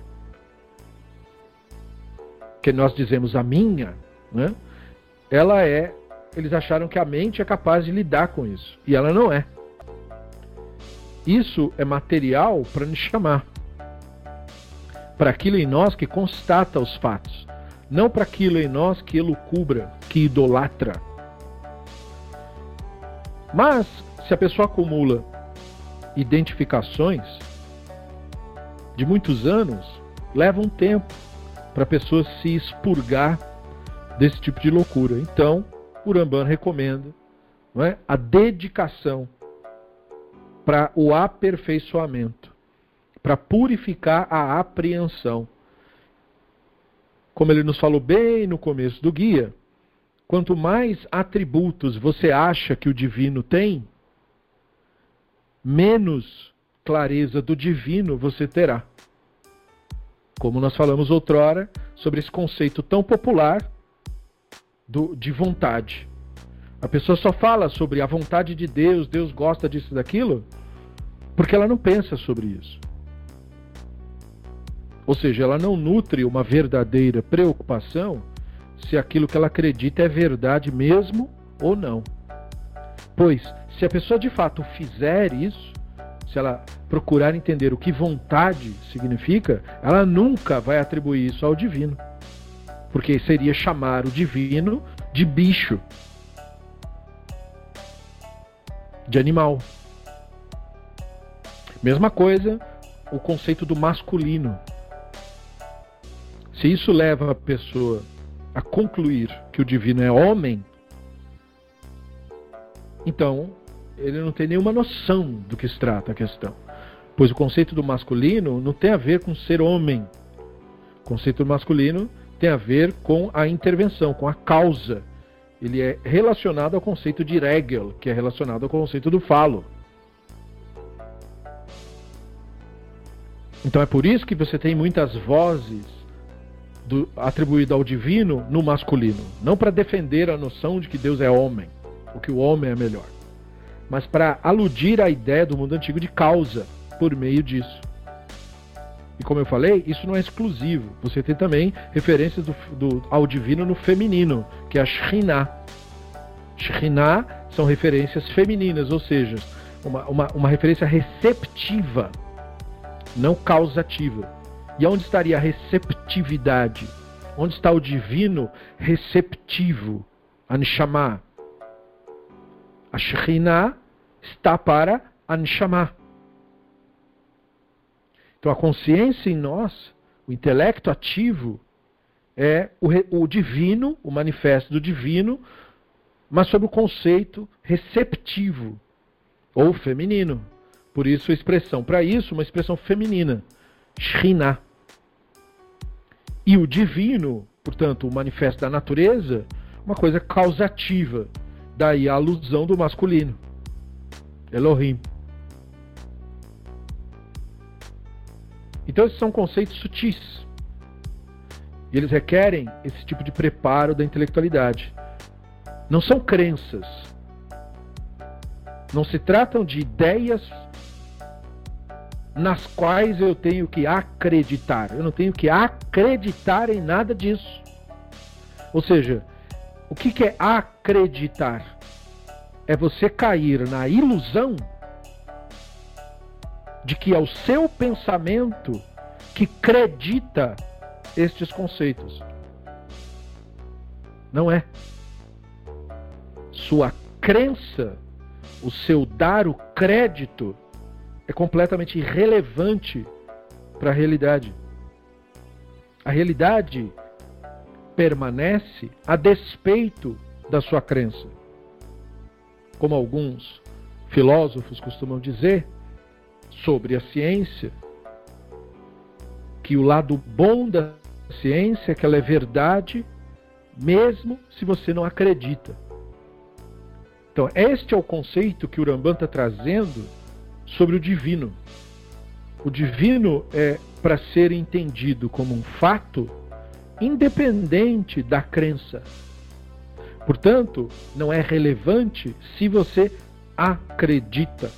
que nós dizemos a minha, né? Ela é. Eles acharam que a mente é capaz de lidar com isso. E ela não é. Isso é material para nos chamar. Para aquilo em nós que constata os fatos. não para aquilo em nós que elucubra, que idolatra. Mas, se a pessoa acumula identificações de muitos anos, leva um tempo para a pessoa se expurgar desse tipo de loucura. Então, o Ramban recomenda é, a dedicação para o aperfeiçoamento, para purificar a apreensão. Como ele nos falou bem no começo do guia, quanto mais atributos você acha que o divino tem, menos clareza do divino você terá. Como nós falamos outrora sobre esse conceito tão popular do, de vontade. A pessoa só fala sobre a vontade de Deus, Deus gosta disso daquilo, porque ela não pensa sobre isso. Ou seja, ela não nutre uma verdadeira preocupação se aquilo que ela acredita é verdade mesmo ou não. Pois, se a pessoa de fato fizer isso, se ela procurar entender o que vontade significa, ela nunca vai atribuir isso ao divino. Porque seria chamar o divino de bicho, de animal. Mesma coisa o conceito do masculino. Se isso leva a pessoa a concluir que o divino é homem, então ele não tem nenhuma noção do que se trata a questão. Pois o conceito do masculino não tem a ver com ser homem. O conceito do masculino tem a ver com a intervenção, com a causa. Ele é relacionado ao conceito de regel, que é relacionado ao conceito do falo. Então é por isso que você tem muitas vozes atribuídas ao divino no masculino. Não para defender a noção de que Deus é homem, ou que o homem é melhor mas para aludir à ideia do mundo antigo de causa por meio disso. E como eu falei, isso não é exclusivo. Você tem também referências do, do, ao divino no feminino, que é a Shekhinah. Shekhinah são referências femininas, ou seja, uma, uma, uma referência receptiva, não causativa. E onde estaria a receptividade? Onde está o divino receptivo? Anshama. A Shekhinah está para Anshama. Então a consciência em nós, o intelecto ativo, é o, o divino, o manifesto do divino, mas sob o conceito receptivo ou feminino. Por isso a expressão para isso, uma expressão feminina, Shina. E o divino, portanto, o manifesto da natureza, uma coisa causativa. Daí a alusão do masculino. Elohim. Então esses são conceitos sutis. E eles requerem esse tipo de preparo da intelectualidade. Não são crenças. Não se tratam de ideias nas quais eu tenho que acreditar. Eu não tenho que acreditar em nada disso. Ou seja, o que é acreditar? é você cair na ilusão de que é o seu pensamento que acredita estes conceitos. Não é. Sua crença, o seu dar o crédito, é completamente irrelevante para a realidade. A realidade permanece a despeito da sua crença como alguns filósofos costumam dizer, sobre a ciência, que o lado bom da ciência é que ela é verdade, mesmo se você não acredita. Então, este é o conceito que o Rambam está trazendo sobre o divino. O divino é para ser entendido como um fato independente da crença. Portanto, não é relevante se você acredita.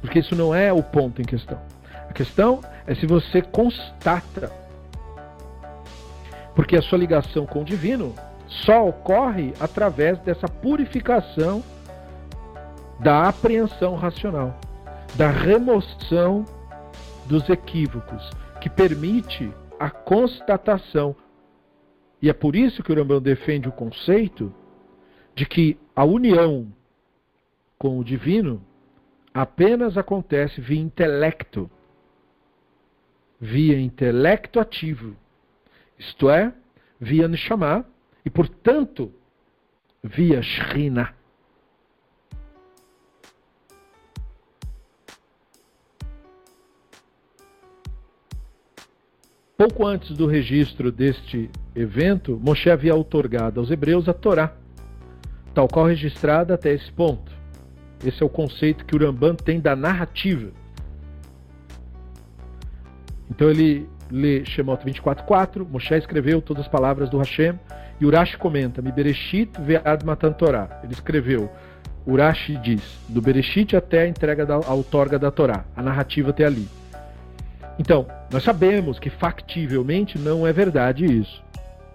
Porque isso não é o ponto em questão. A questão é se você constata. Porque a sua ligação com o divino só ocorre através dessa purificação da apreensão racional, da remoção dos equívocos, que permite a constatação E é por isso que o Rambam defende o conceito de que a união com o divino apenas acontece via intelecto, via intelecto ativo, isto é, via Neshama, e portanto, via Shrina. Pouco antes do registro deste evento, Moshe havia outorgado aos hebreus a Torá, tal qual registrada até esse ponto. Esse é o conceito que o Ramban tem da narrativa. Então ele lê Shemot 24.4, Moshe escreveu todas as palavras do Hashem, e Urashi comenta, Mi Bereshit ve'ad matan Torá. Ele escreveu, Urashi diz, do Bereshit até a entrega da outorga da Torá, a narrativa até ali. Então, nós sabemos que factivelmente não é verdade isso.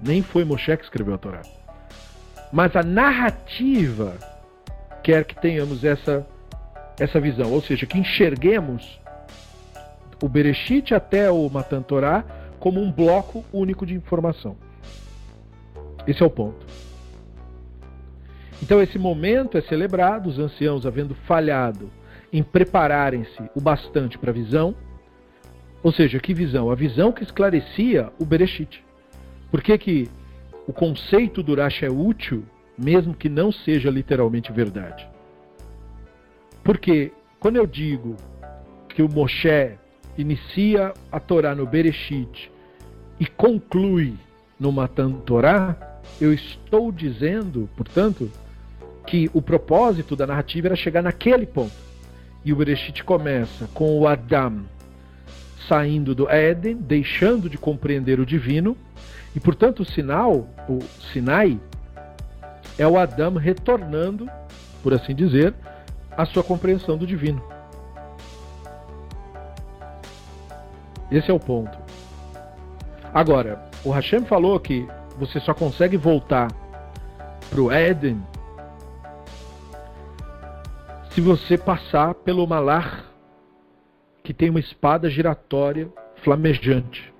Nem foi Moshe que escreveu a Torá. Mas a narrativa quer que tenhamos essa, essa visão, ou seja, que enxerguemos o Bereshit até o Matan Torá como um bloco único de informação. Esse é o ponto. Então, esse momento é celebrado, os anciãos havendo falhado em prepararem-se o bastante para a visão, ou seja, que visão? A visão que esclarecia o Bereshit. Por que, que o conceito do Rashi é útil, mesmo que não seja literalmente verdade? Porque quando eu digo que o Moshe inicia a Torá no Bereshit e conclui no Matan Torá, eu estou dizendo, portanto, que o propósito da narrativa era chegar naquele ponto. E o Bereshit começa com o Adam saindo do Éden, deixando de compreender o divino, e portanto o sinal, o Sinai, é o Adão retornando, por assim dizer, à sua compreensão do divino. Esse é o ponto. Agora, o Hashem falou que você só consegue voltar para o Éden se você passar pelo Malar que tem uma espada giratória flamejante.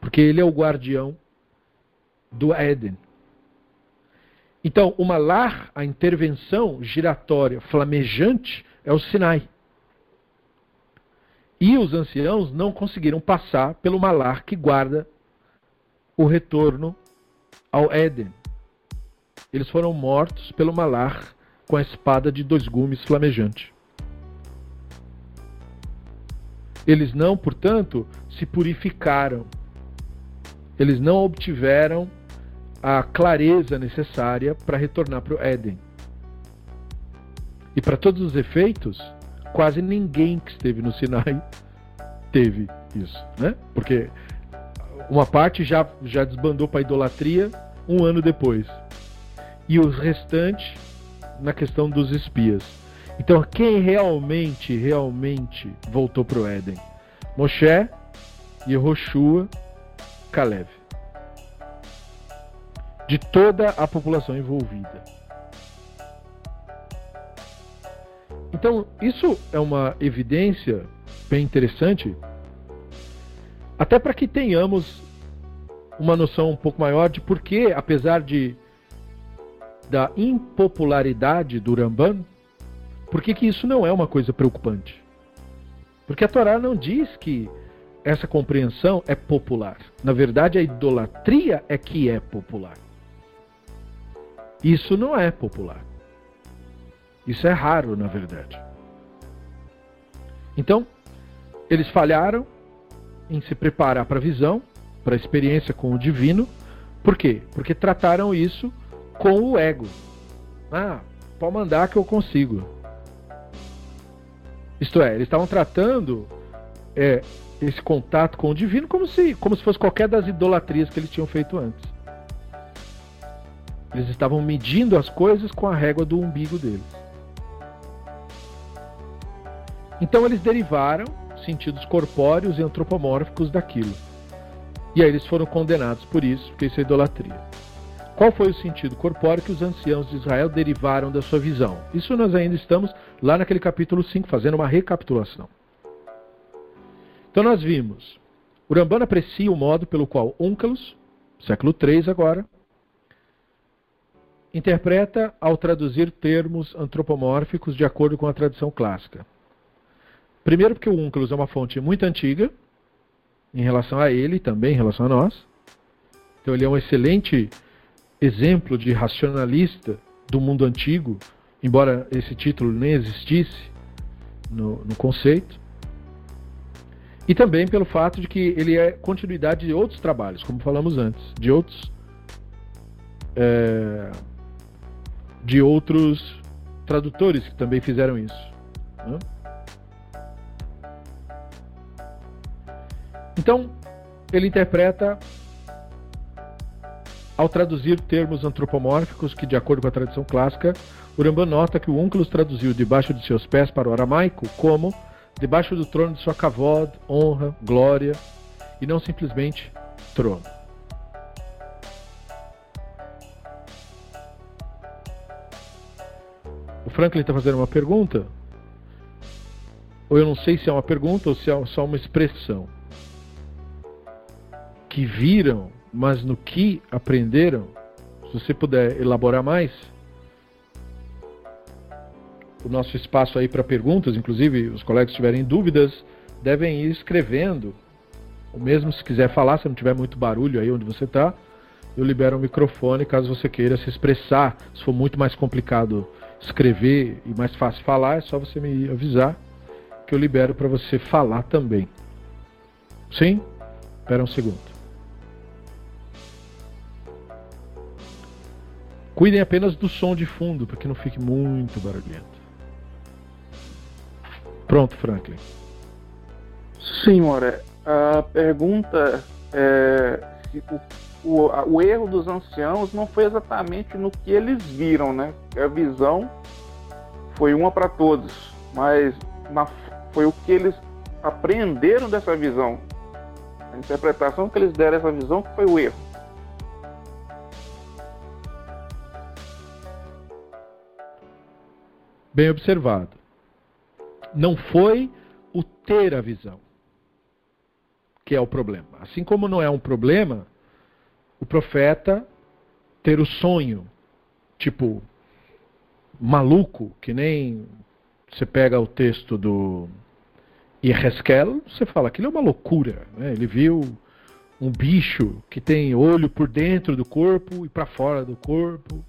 Porque ele é o guardião do Éden. Então, uma lar, a intervenção giratória flamejante, é o Sinai. E os anciãos não conseguiram passar pelo malar que guarda o retorno ao Éden. Eles foram mortos pelo malar com a espada de dois gumes flamejante. Eles não, portanto, se purificaram. Eles não obtiveram a clareza necessária para retornar para o Éden. E para todos os efeitos, quase ninguém que esteve no Sinai teve isso, né? Porque uma parte já, já desbandou para a idolatria um ano depois. E o restante na questão dos espias. Então, quem realmente, realmente voltou para o Éden? Moshe, Yehoshua, Caleb. De toda a população envolvida. Então, isso é uma evidência bem interessante, até para que tenhamos uma noção um pouco maior de por que, apesar de da impopularidade do Ramban, por que, que isso não é uma coisa preocupante? Porque a Torá não diz que essa compreensão é popular. Na verdade, a idolatria é que é popular. Isso não é popular. Isso é raro, na verdade. Então, eles falharam em se preparar para a visão, para a experiência com o divino. Por quê? Porque trataram isso com o ego. Ah, pode mandar que eu consigo. Isto é, eles estavam tratando é, esse contato com o divino como se, como se fosse qualquer das idolatrias que eles tinham feito antes. Eles estavam medindo as coisas com a régua do umbigo deles. Então eles derivaram sentidos corpóreos e antropomórficos daquilo. E aí eles foram condenados por isso, porque isso é idolatria. Qual foi o sentido corpóreo que os anciãos de Israel derivaram da sua visão? Isso nós ainda estamos lá naquele capítulo 5, fazendo uma recapitulação. Então nós vimos, Urambana aprecia o modo pelo qual Úncalos, século III agora, interpreta ao traduzir termos antropomórficos de acordo com a tradição clássica. Primeiro, porque o Unclus é uma fonte muito antiga em relação a ele, também em relação a nós. Então, ele é um excelente exemplo de racionalista do mundo antigo, embora esse título nem existisse no, no conceito. E também pelo fato de que ele é continuidade de outros trabalhos, como falamos antes, de outros. É, de outros tradutores que também fizeram isso. Né? Então, ele interpreta ao traduzir termos antropomórficos que, de acordo com a tradição clássica, Urambá nota que o Unclus traduziu debaixo de seus pés para o aramaico como debaixo do trono de sua kavod, honra, glória, e não simplesmente trono. O Franklin está fazendo uma pergunta, ou eu não sei se é uma pergunta ou se é só uma expressão. Que viram, mas no que aprenderam? Se você puder elaborar mais o nosso espaço aí para perguntas, inclusive os colegas que tiverem dúvidas, devem ir escrevendo. Ou mesmo se quiser falar, se não tiver muito barulho aí onde você está, eu libero o microfone caso você queira se expressar. Se for muito mais complicado escrever e mais fácil falar, é só você me avisar que eu libero para você falar também. Sim? Espera um segundo. Cuidem apenas do som de fundo, para que não fique muito barulhento. Pronto, Franklin. Sim, Moré. A pergunta é se o, o, o, erro dos anciãos não foi exatamente no que eles viram, né? A visão foi uma para todos, mas na, foi o que eles aprenderam dessa visão. A interpretação que eles deram dessa visão que foi o erro. Bem observado não foi o ter a visão que é o problema. Assim como não é um problema o profeta ter o sonho, tipo maluco, que nem você pega o texto do Yeheskel, você fala, aquilo é uma loucura. Né? Ele viu um bicho que tem olho por dentro do corpo e para fora do corpo.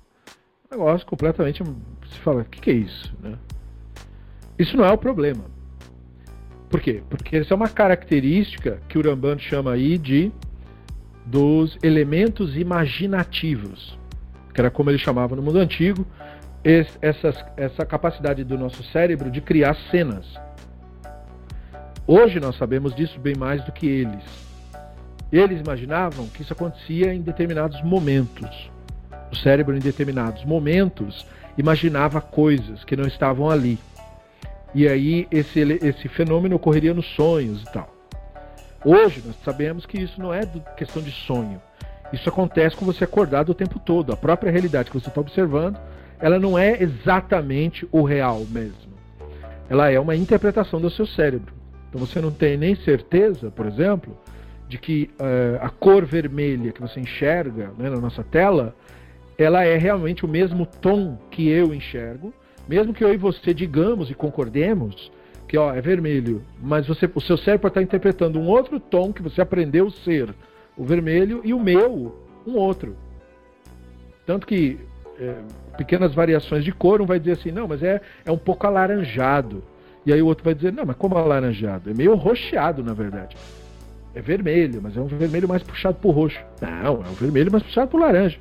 Um negócio completamente. Você fala, o que, que é isso? Né? Isso não é o problema. Por quê? Porque essa é uma característica que o Ramban chama aí de dos elementos imaginativos, que era como ele chamava no mundo antigo, essa, essa capacidade do nosso cérebro de criar cenas. Hoje nós sabemos disso bem mais do que eles. Eles imaginavam que isso acontecia em determinados momentos. O cérebro, em determinados momentos, imaginava coisas que não estavam ali. E aí esse, esse fenômeno ocorreria nos sonhos e tal. Hoje nós sabemos que isso não é questão de sonho. Isso acontece com você acordado o tempo todo. A própria realidade que você está observando, ela não é exatamente o real mesmo. Ela é uma interpretação do seu cérebro. Então você não tem nem certeza, por exemplo, de que uh, a cor vermelha que você enxerga né, na nossa tela, ela é realmente o mesmo tom que eu enxergo, mesmo que eu e você digamos e concordemos que ó, é vermelho, mas você, o seu cérebro está interpretando um outro tom que você aprendeu ser o vermelho e o meu um outro. Tanto que é, pequenas variações de cor, um vai dizer assim, não, mas é, é um pouco alaranjado. E aí o outro vai dizer, não, mas como alaranjado? É meio roxeado, na verdade. É vermelho, mas é um vermelho mais puxado para o roxo. Não, é um vermelho mais puxado para o laranja.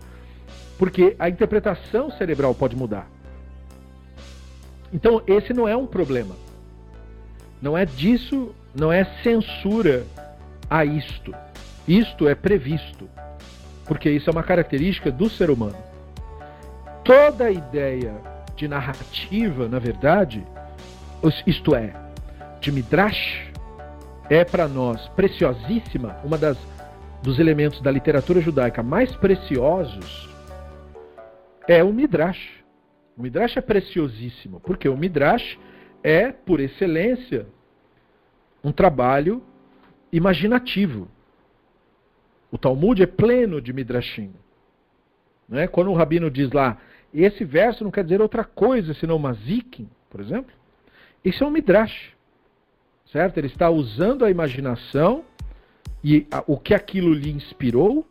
Porque a interpretação cerebral pode mudar. Então, esse não é um problema. Não é disso, não é censura a isto. Isto é previsto. Porque isso é uma característica do ser humano. Toda ideia de narrativa, na verdade, isto é, de Midrash, é para nós preciosíssima, uma das dos elementos da literatura judaica mais preciosos é o Midrash. O Midrash é preciosíssimo, porque o Midrash é, por excelência, um trabalho imaginativo. O Talmud é pleno de midrashim. Né? Quando o rabino diz lá, esse verso não quer dizer outra coisa senão mazikim, por exemplo, isso é um midrash. Certo? Ele está usando a imaginação e o que aquilo lhe inspirou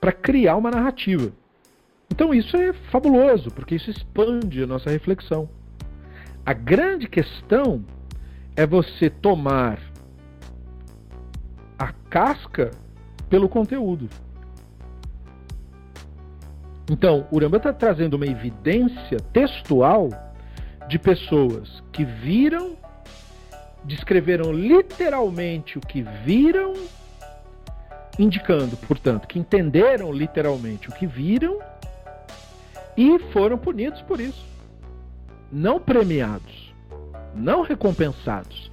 para criar uma narrativa. Então isso é fabuloso, porque isso expande a nossa reflexão. A grande questão é você tomar a casca pelo conteúdo. Então, o Uramba está trazendo uma evidência textual de pessoas que viram, descreveram literalmente o que viram, indicando, portanto, que entenderam literalmente o que viram e foram punidos por isso. Não premiados, não recompensados.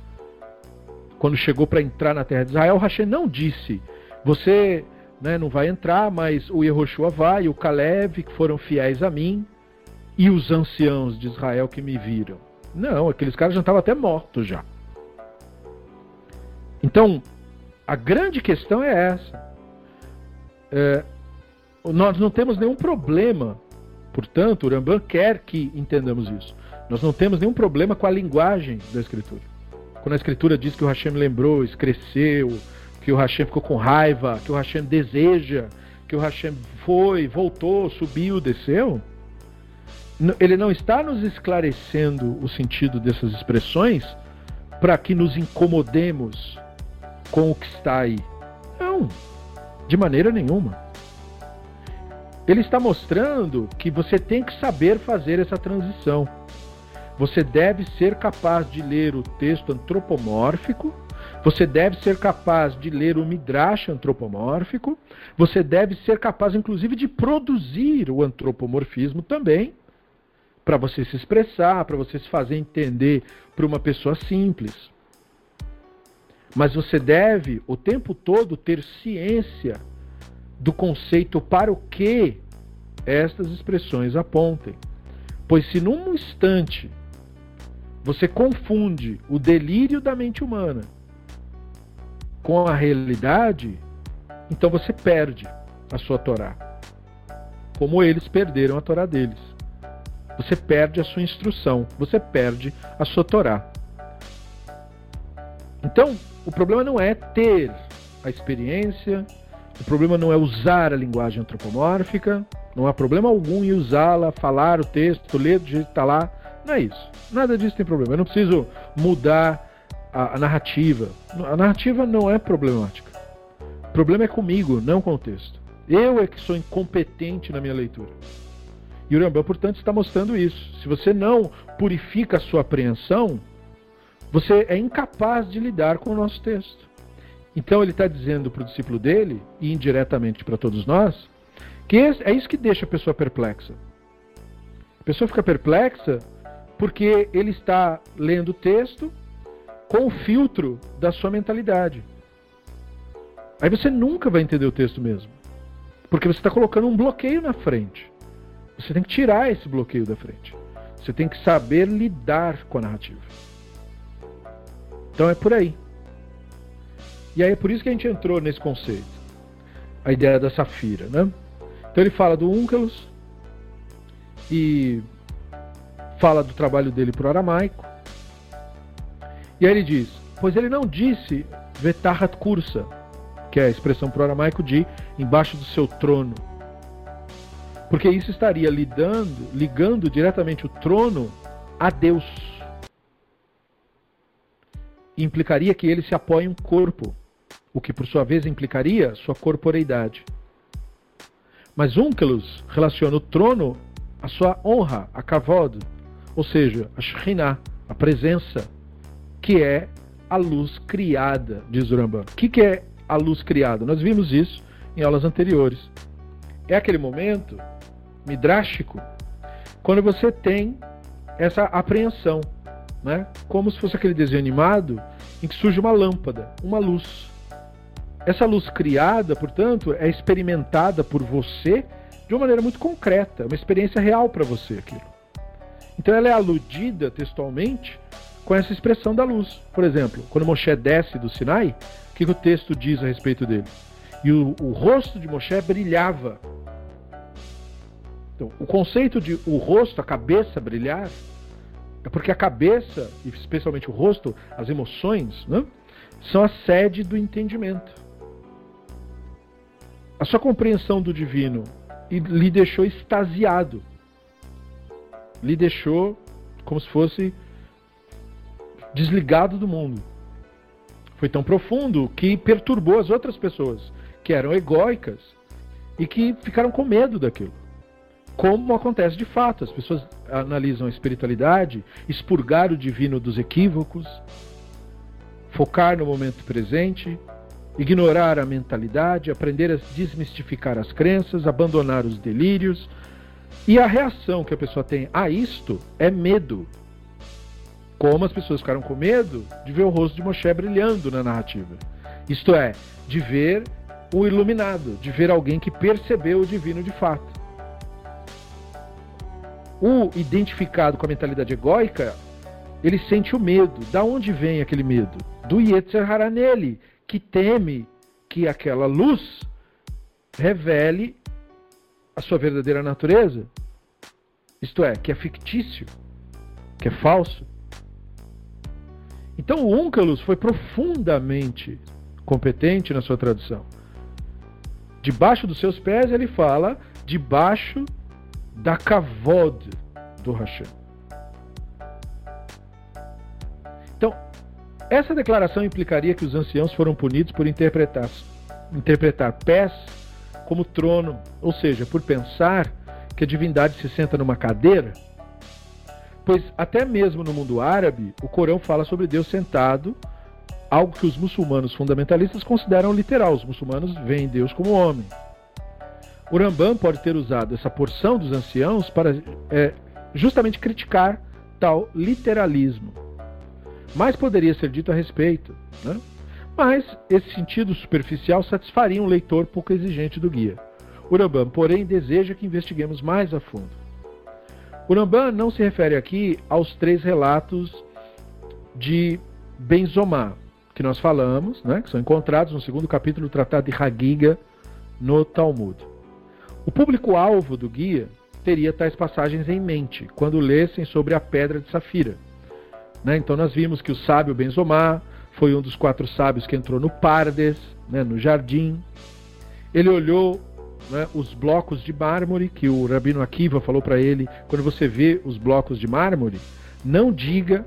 Quando chegou para entrar na terra de Israel, Hashem não disse: Você né, não vai entrar, mas o Yehoshua vai, o Caleb, que foram fiéis a mim, e os anciãos de Israel que me viram. Não, aqueles caras já estavam até mortos já. Então, a grande questão é essa. É, nós não temos nenhum problema Portanto, o Rambam quer que entendamos isso. Nós não temos nenhum problema com a linguagem da Escritura. Quando a Escritura diz que o Hashem lembrou, cresceu, que o Hashem ficou com raiva, que o Hashem deseja, que o Hashem foi, voltou, subiu, desceu, ele não está nos esclarecendo o sentido dessas expressões para que nos incomodemos com o que está aí. Não, de maneira nenhuma. Ele está mostrando que você tem que saber fazer essa transição. Você deve ser capaz de ler o texto antropomórfico, você deve ser capaz de ler o midrash antropomórfico, você deve ser capaz, inclusive, de produzir o antropomorfismo também, para você se expressar, para você se fazer entender para uma pessoa simples. Mas você deve o tempo todo ter ciência do conceito para o que estas expressões apontem. Pois se num instante você confunde o delírio da mente humana com a realidade, então você perde a sua Torá. Como eles perderam a Torá deles. Você perde a sua instrução, você perde a sua Torá. Então, o problema não é ter a experiência, o problema não é usar a linguagem antropomórfica, não há problema algum em usá-la, falar o texto, ler do jeito que está lá. Não é isso. Nada disso tem problema. Eu não preciso mudar a, a narrativa. A narrativa não é problemática. O problema é comigo, não com o texto. Eu é que sou incompetente na minha leitura. E o Rambam, portanto, está mostrando isso. Se você não purifica a sua apreensão, você é incapaz de lidar com o nosso texto. Então ele está dizendo para o discípulo dele, e indiretamente para todos nós, que é isso que deixa a pessoa perplexa. A pessoa fica perplexa porque ele está lendo o texto com o filtro da sua mentalidade. Aí você nunca vai entender o texto mesmo. Porque você está colocando um bloqueio na frente. Você tem que tirar esse bloqueio da frente. Você tem que saber lidar com a narrativa. Então é por aí. E aí é por isso que a gente entrou nesse conceito. A ideia da safira, né? Então ele fala do Unkelus e fala do trabalho dele para o aramaico. E aí ele diz: Pois ele não disse Vetahat Kursa, que é a expressão para o aramaico de embaixo do seu trono. Porque isso estaria lidando, ligando diretamente o trono a Deus. Implicaria que ele se apoia em um corpo o que por sua vez implicaria sua corporeidade. Mas Unkelus relaciona o trono à sua honra, a kavod, ou seja, a Shekhinah, a presença, que é a luz criada, diz Rambam. O que, que é a luz criada? Nós vimos isso em aulas anteriores. É aquele momento midrástico quando você tem essa apreensão, né? como se fosse aquele desenho animado em que surge uma lâmpada, uma luz. Essa luz criada, portanto, é experimentada por você de uma maneira muito concreta, uma experiência real para você aquilo. Então ela é aludida textualmente com essa expressão da luz. Por exemplo, quando Moshe desce do Sinai, o que, o texto diz a respeito dele? E o, o rosto de Moshe brilhava. Então, o conceito de o rosto, a cabeça brilhar, é porque a cabeça, e especialmente o rosto, as emoções, né, são a sede do entendimento. A sua compreensão do divino lhe deixou extasiado, lhe deixou como se fosse desligado do mundo. Foi tão profundo que perturbou as outras pessoas, que eram egóicas e que ficaram com medo daquilo. Como acontece de fato, as pessoas analisam a espiritualidade, expurgar o divino dos equívocos, focar no momento presente, ignorar a mentalidade, aprender a desmistificar as crenças, abandonar os delírios. E a reação que a pessoa tem a isto é medo. Como as pessoas ficaram com medo de ver o rosto de Moshe brilhando na narrativa. Isto é, de ver o iluminado, de ver alguém que percebeu o divino de fato. O identificado com a mentalidade egóica, ele sente o medo. Da onde vem aquele medo? Do Yetzer Hara nele, que teme que aquela luz revele a sua verdadeira natureza. Isto é, que é fictício, que é falso. Então o Unkelus foi profundamente competente na sua tradução. Debaixo dos seus pés ele fala debaixo da kavod do Hashem. Essa declaração implicaria que os anciãos foram punidos por interpretar, interpretar pés como trono, ou seja, por pensar que a divindade se senta numa cadeira Pois até mesmo no mundo árabe, o Corão fala sobre Deus sentado, algo que os muçulmanos fundamentalistas consideram literal. Os muçulmanos veem Deus como homem. O Rambam pode ter usado essa porção dos anciãos para é, justamente criticar tal literalismo. Mais poderia ser dito a respeito. Né? Mas esse sentido superficial satisfaria um leitor pouco exigente do guia. O Rambam, porém, deseja que investiguemos mais a fundo. O Ramban não se refere aqui aos três relatos de Benzomá, que nós falamos, né, que são encontrados no segundo capítulo do Tratado de Hagiga no Talmud. O público-alvo do guia teria tais passagens em mente quando lessem sobre a pedra de Safira. Né? Então nós vimos que o sábio Benzomá foi um dos quatro sábios que entrou no Pardes, né, no jardim. Ele olhou né, os blocos de mármore que o Rabino Akiva falou para ele, quando você vê os blocos de mármore, não diga,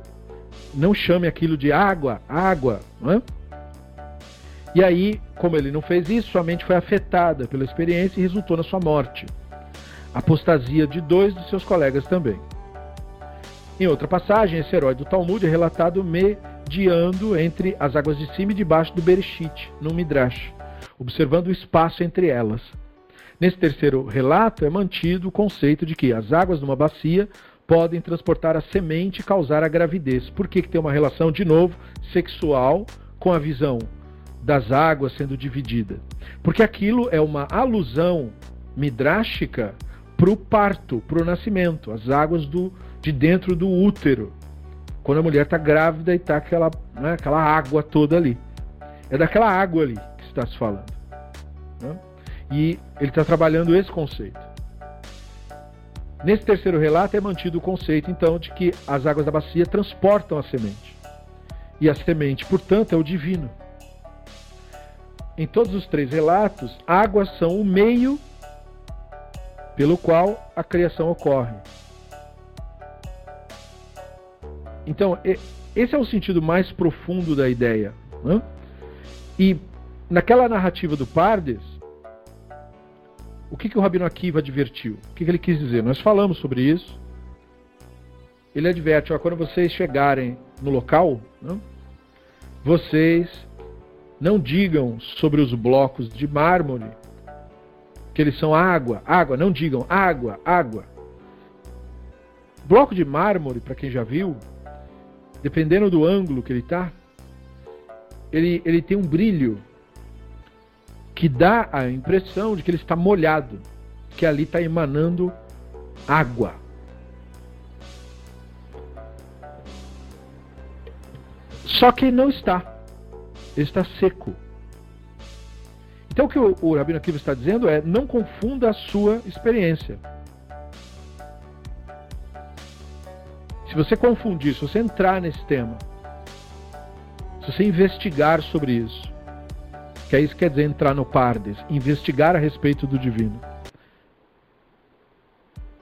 não chame aquilo de água, água. Né? E aí, como ele não fez isso, sua mente foi afetada pela experiência e resultou na sua morte. Apostasia de dois de seus colegas também. Em outra passagem, esse herói do Talmud é relatado mediando entre as águas de cima e de baixo do Bereshit, no Midrash, observando o espaço entre elas. Nesse terceiro relato é mantido o conceito de que as águas de uma bacia podem transportar a semente e causar a gravidez. Por que, que tem uma relação, de novo, sexual com a visão das águas sendo dividida? Porque aquilo é uma alusão midrástica para o parto, para o nascimento, as águas do, de dentro do útero. Quando a mulher está grávida e está aquela, né, aquela água toda ali. É daquela água ali que está se falando. Né? E ele está trabalhando esse conceito. Nesse terceiro relato é mantido o conceito, então, de que as águas da bacia transportam a semente. E a semente, portanto, é o divino. Em todos os três relatos, águas são o meio pelo qual a criação ocorre. Então, esse é o sentido mais profundo da ideia. Né? E naquela narrativa do Pardes, o que, que o Rabino Akiva advertiu? O que, que ele quis dizer? Nós falamos sobre isso. Ele adverte: ó, quando vocês chegarem no local, né, vocês não digam sobre os blocos de mármore que eles são água, água, não digam água, água. Bloco de mármore, para quem já viu, dependendo do ângulo que ele está, ele, ele tem um brilho que dá a impressão de que ele está molhado, que ali está emanando água. Só que não está. Ele está seco. Então o que o, o Rabino Akiva está dizendo é não confunda a sua experiência. Se você confundir, se você entrar nesse tema, se você investigar sobre isso, que é isso que quer dizer entrar no Pardes, investigar a respeito do divino.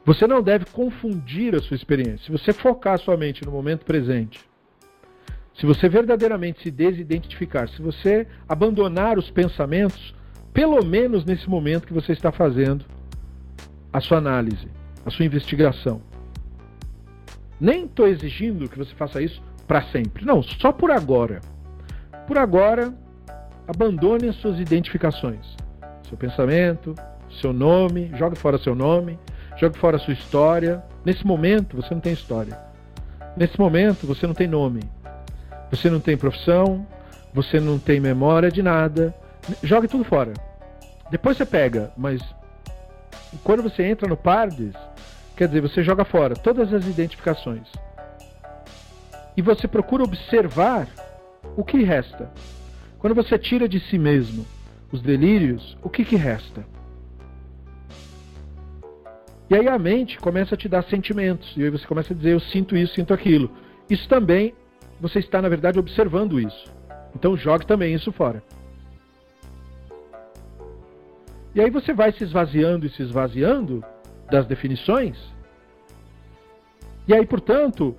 Você não deve confundir a sua experiência. Se você focar sua mente no momento presente, se você verdadeiramente se desidentificar, se você abandonar os pensamentos, pelo menos nesse momento que você está fazendo a sua análise, a sua investigação. Nem estou exigindo que você faça isso para sempre. Não, só por agora. Por agora, abandone as suas identificações. Seu pensamento, seu nome, jogue fora seu nome, jogue fora sua história. Nesse momento, você não tem história. Nesse momento, você não tem nome. Você não tem profissão, você não tem memória de nada. Jogue tudo fora. Depois você pega, mas quando você entra no Pardes, quer dizer, você joga fora todas as identificações. E você procura observar o que resta. Quando você tira de si mesmo os delírios, o que, que resta? E aí a mente começa a te dar sentimentos. E aí você começa a dizer, eu sinto isso, sinto aquilo. Isso também você está, na verdade, observando isso. Então jogue também isso fora. E aí você vai se esvaziando e se esvaziando das definições. E aí, portanto,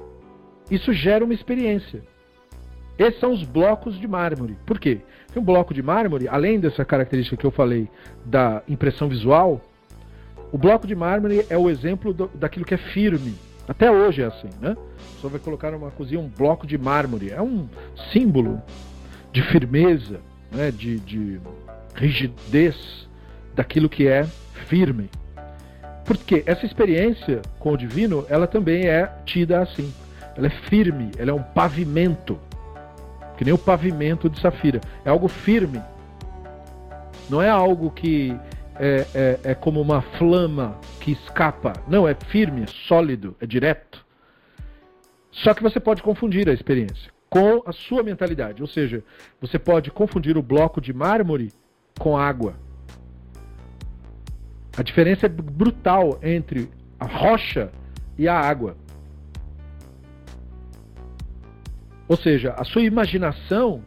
isso gera uma experiência. Esses são os blocos de mármore. Por quê? Porque um bloco de mármore, além dessa característica que eu falei da impressão visual, o bloco de mármore é o exemplo do, daquilo que é firme, até hoje é assim, né? Você vai colocar numa cozinha um bloco de mármore. É um símbolo de firmeza, né? de, de rigidez daquilo que é firme. Porque essa experiência com o divino, ela também é tida assim. Ela é firme, ela é um pavimento. Que nem o pavimento de Safira. É algo firme. Não é algo que é, é, é como uma flama que escapa. Não, é firme, é sólido, é direto. Só que você pode confundir a experiência com a sua mentalidade. Ou seja, você pode confundir o bloco de mármore com água. A diferença é brutal entre a rocha e a água. Ou seja, a sua imaginação,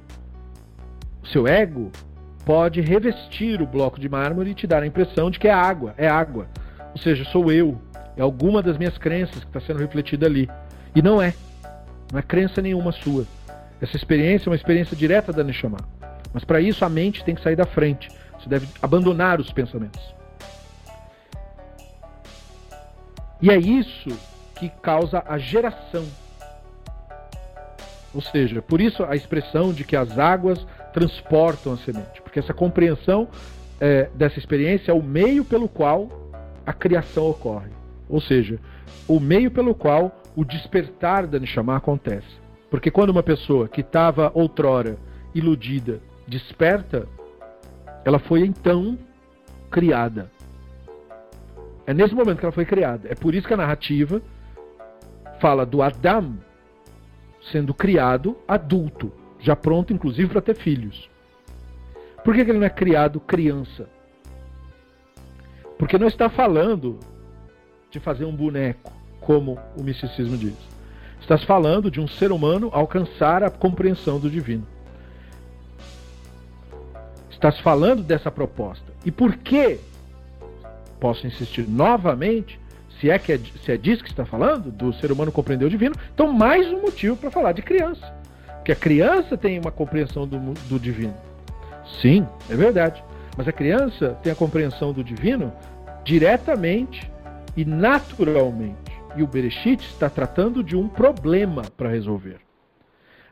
o seu ego, pode revestir o bloco de mármore e te dar a impressão de que é água, é água. Ou seja, sou eu, é alguma das minhas crenças que está sendo refletida ali. E não é. Não é crença nenhuma sua. Essa experiência é uma experiência direta da Neshama. Mas para isso a mente tem que sair da frente. Você deve abandonar os pensamentos. E é isso que causa a geração. Ou seja, por isso a expressão de que as águas transportam a semente, porque essa compreensão é, dessa experiência é o meio pelo qual a criação ocorre, ou seja, o meio pelo qual o despertar da Neshama acontece. Porque quando uma pessoa que estava outrora iludida desperta, ela foi então criada. É nesse momento que ela foi criada. É por isso que a narrativa fala do Adam sendo criado adulto já pronto, inclusive, para ter filhos. Por que, que ele não é criado criança? Porque não está falando de fazer um boneco, como o misticismo diz. Estás falando de um ser humano alcançar a compreensão do divino. Estás falando dessa proposta. E por que? Posso insistir novamente, se é que é, se é disso que está falando, do ser humano compreender o divino, então mais um motivo para falar de criança que a criança tem uma compreensão do, do divino. Sim, é verdade. Mas a criança tem a compreensão do divino diretamente e naturalmente. E o Bereshit está tratando de um problema para resolver.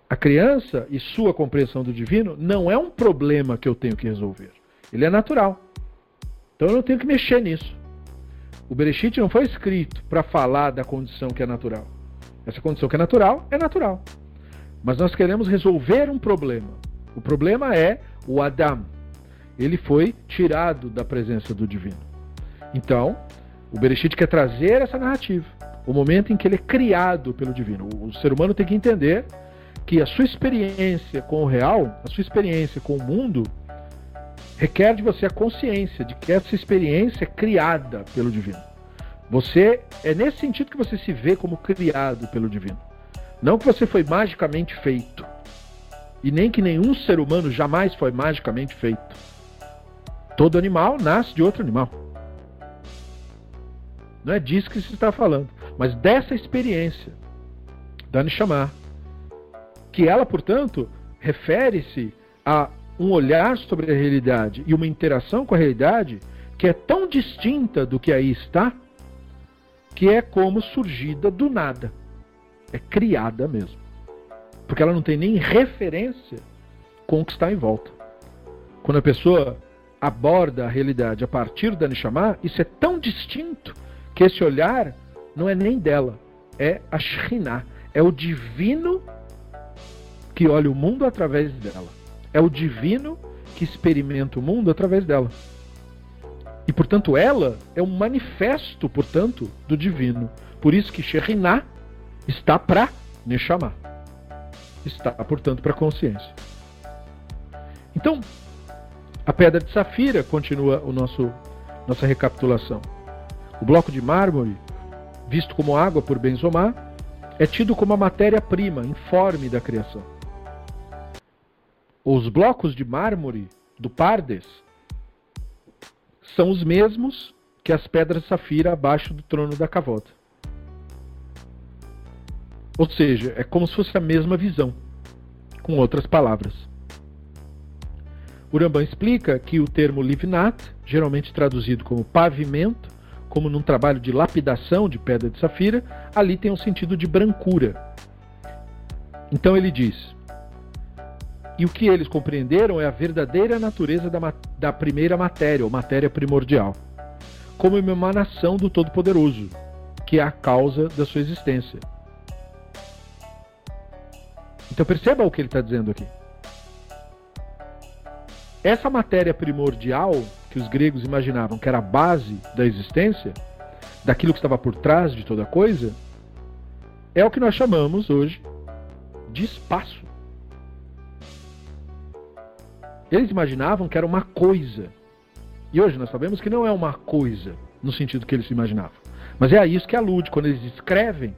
A criança e sua compreensão do divino não é um problema que eu tenho que resolver. Ele é natural. Então eu não tenho que mexer nisso. O Bereshit não foi escrito para falar da condição que é natural. Essa condição que é natural é natural. Mas nós queremos resolver um problema. O problema é o Adam. Ele foi tirado da presença do divino. Então, o Bereshit quer trazer essa narrativa. O momento em que ele é criado pelo divino. O ser humano tem que entender que a sua experiência com o real, a sua experiência com o mundo, requer de você a consciência de que essa experiência é criada pelo divino. Você é nesse sentido que você se vê como criado pelo divino. Não que você foi magicamente feito. E nem que nenhum ser humano jamais foi magicamente feito. Todo animal nasce de outro animal. Não é disso que se está falando, mas dessa experiência da Neshama. Que ela, portanto, refere-se a um olhar sobre a realidade e uma interação com a realidade que é tão distinta do que aí está, que é como surgida do nada. É criada mesmo. Porque ela não tem nem referência com o que está em volta. Quando a pessoa aborda a realidade a partir da Neshama, isso é tão distinto que esse olhar não é nem dela, é a Shekhinah, é o divino que olha o mundo através dela. É o divino que experimenta o mundo através dela. E, portanto, ela é um manifesto, portanto, do divino. Por isso que Shekhinah está para Neshama. Está, portanto, para a consciência. Então, a pedra de safira continua o nosso nossa recapitulação. O bloco de mármore, visto como água por Benzomar, é tido como a matéria-prima informe da criação. Os blocos de mármore do Pardes são os mesmos que as pedras safira abaixo do trono da cavota. Ou seja, é como se fosse a mesma visão, com outras palavras. Urambã explica que o termo livnat, geralmente traduzido como pavimento, como num trabalho de lapidação de pedra de safira, ali tem um sentido de brancura. Então ele diz: E o que eles compreenderam é a verdadeira natureza da, da primeira matéria, ou matéria primordial, como uma emanação do Todo-Poderoso, que é a causa da sua existência. Então perceba o que ele está dizendo aqui. Essa matéria primordial que os gregos imaginavam que era a base da existência, daquilo que estava por trás de toda coisa, é o que nós chamamos hoje de espaço. Eles imaginavam que era uma coisa. E hoje nós sabemos que não é uma coisa no sentido que eles imaginavam. Mas é a isso que alude. Quando eles escrevem,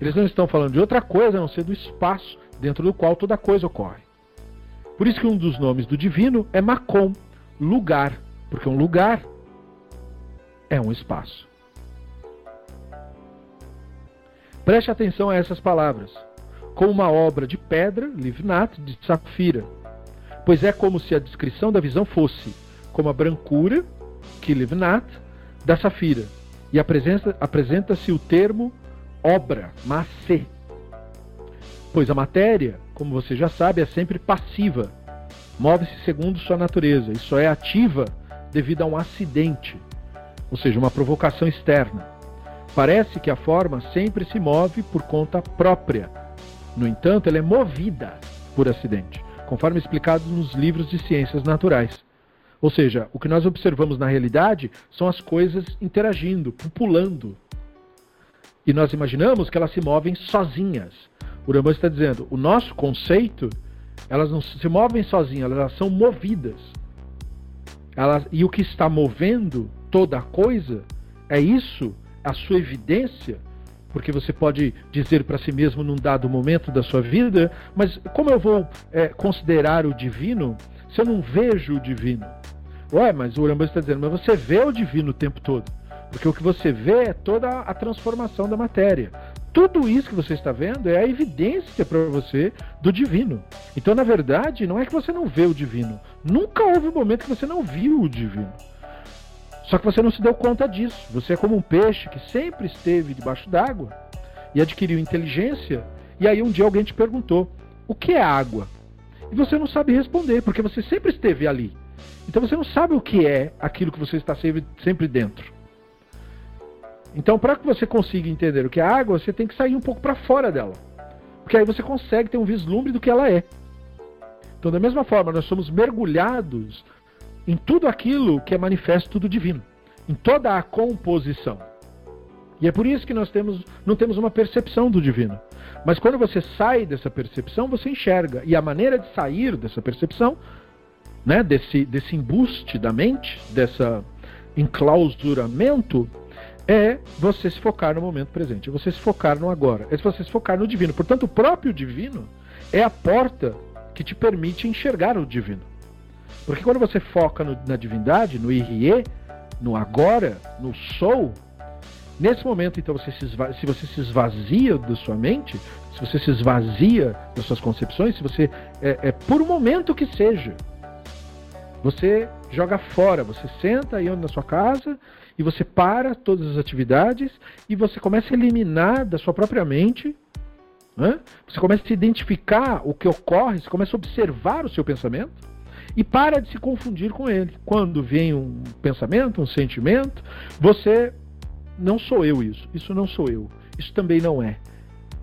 eles não estão falando de outra coisa a não ser do espaço dentro do qual toda coisa ocorre. Por isso que um dos nomes do divino é Macom, lugar, porque um lugar é um espaço. Preste atenção a essas palavras. Como uma obra de pedra, livnat, de safira. Pois é como se a descrição da visão fosse como a brancura, que livnat, da safira. E apresenta-se apresenta o termo obra, macê, pois a matéria, como você já sabe, é sempre passiva, move-se segundo sua natureza e só é ativa devido a um acidente, ou seja, uma provocação externa. Parece que a forma sempre se move por conta própria. No entanto, ela é movida por acidente, conforme explicado nos livros de ciências naturais. Ou seja, o que nós observamos na realidade são as coisas interagindo, pulando. E nós imaginamos que elas se movem sozinhas, o Rambam está dizendo, o nosso conceito, elas não se movem sozinhas, elas são movidas. Elas, e o que está movendo toda a coisa é isso, a sua evidência, porque você pode dizer para si mesmo num dado momento da sua vida, mas como eu vou é, considerar o divino se eu não vejo o divino? Ué, mas o Urambas está dizendo, mas você vê o divino o tempo todo. Porque o que você vê é toda a transformação da matéria. Tudo isso que você está vendo é a evidência para você do divino. Então, na verdade, não é que você não vê o divino. Nunca houve um momento que você não viu o divino. Só que você não se deu conta disso. Você é como um peixe que sempre esteve debaixo d'água e adquiriu inteligência. E aí um dia alguém te perguntou: o que é água? E você não sabe responder, porque você sempre esteve ali. Então você não sabe o que é aquilo que você está sempre dentro. Então, para que você consiga entender o que é água, você tem que sair um pouco para fora dela. Porque aí você consegue ter um vislumbre do que ela é. Então, da mesma forma, nós somos mergulhados em tudo aquilo que é manifesto do divino, em toda a composição. E é por isso que nós temos, não temos uma percepção do divino. Mas quando você sai dessa percepção, você enxerga. E a maneira de sair dessa percepção né, desse, desse embuste da mente, dessa enclausuramento, é você se focar no momento presente, é você se focar no agora, é você se focar no divino. Portanto, o próprio divino é a porta que te permite enxergar o divino. Porque quando você foca no, na divindade, no irie, no agora, no sou, nesse momento, então, você se, se você se esvazia da sua mente, se você se esvazia das suas concepções, se você, é, é por um momento que seja, você joga fora, você senta aí na sua casa e você para todas as atividades e você começa a eliminar da sua própria mente. Você começa a identificar o que ocorre, você começa a observar o seu pensamento e para de se confundir com ele. Quando vem um pensamento, um sentimento, você não sou eu isso, isso não sou eu, isso também não é.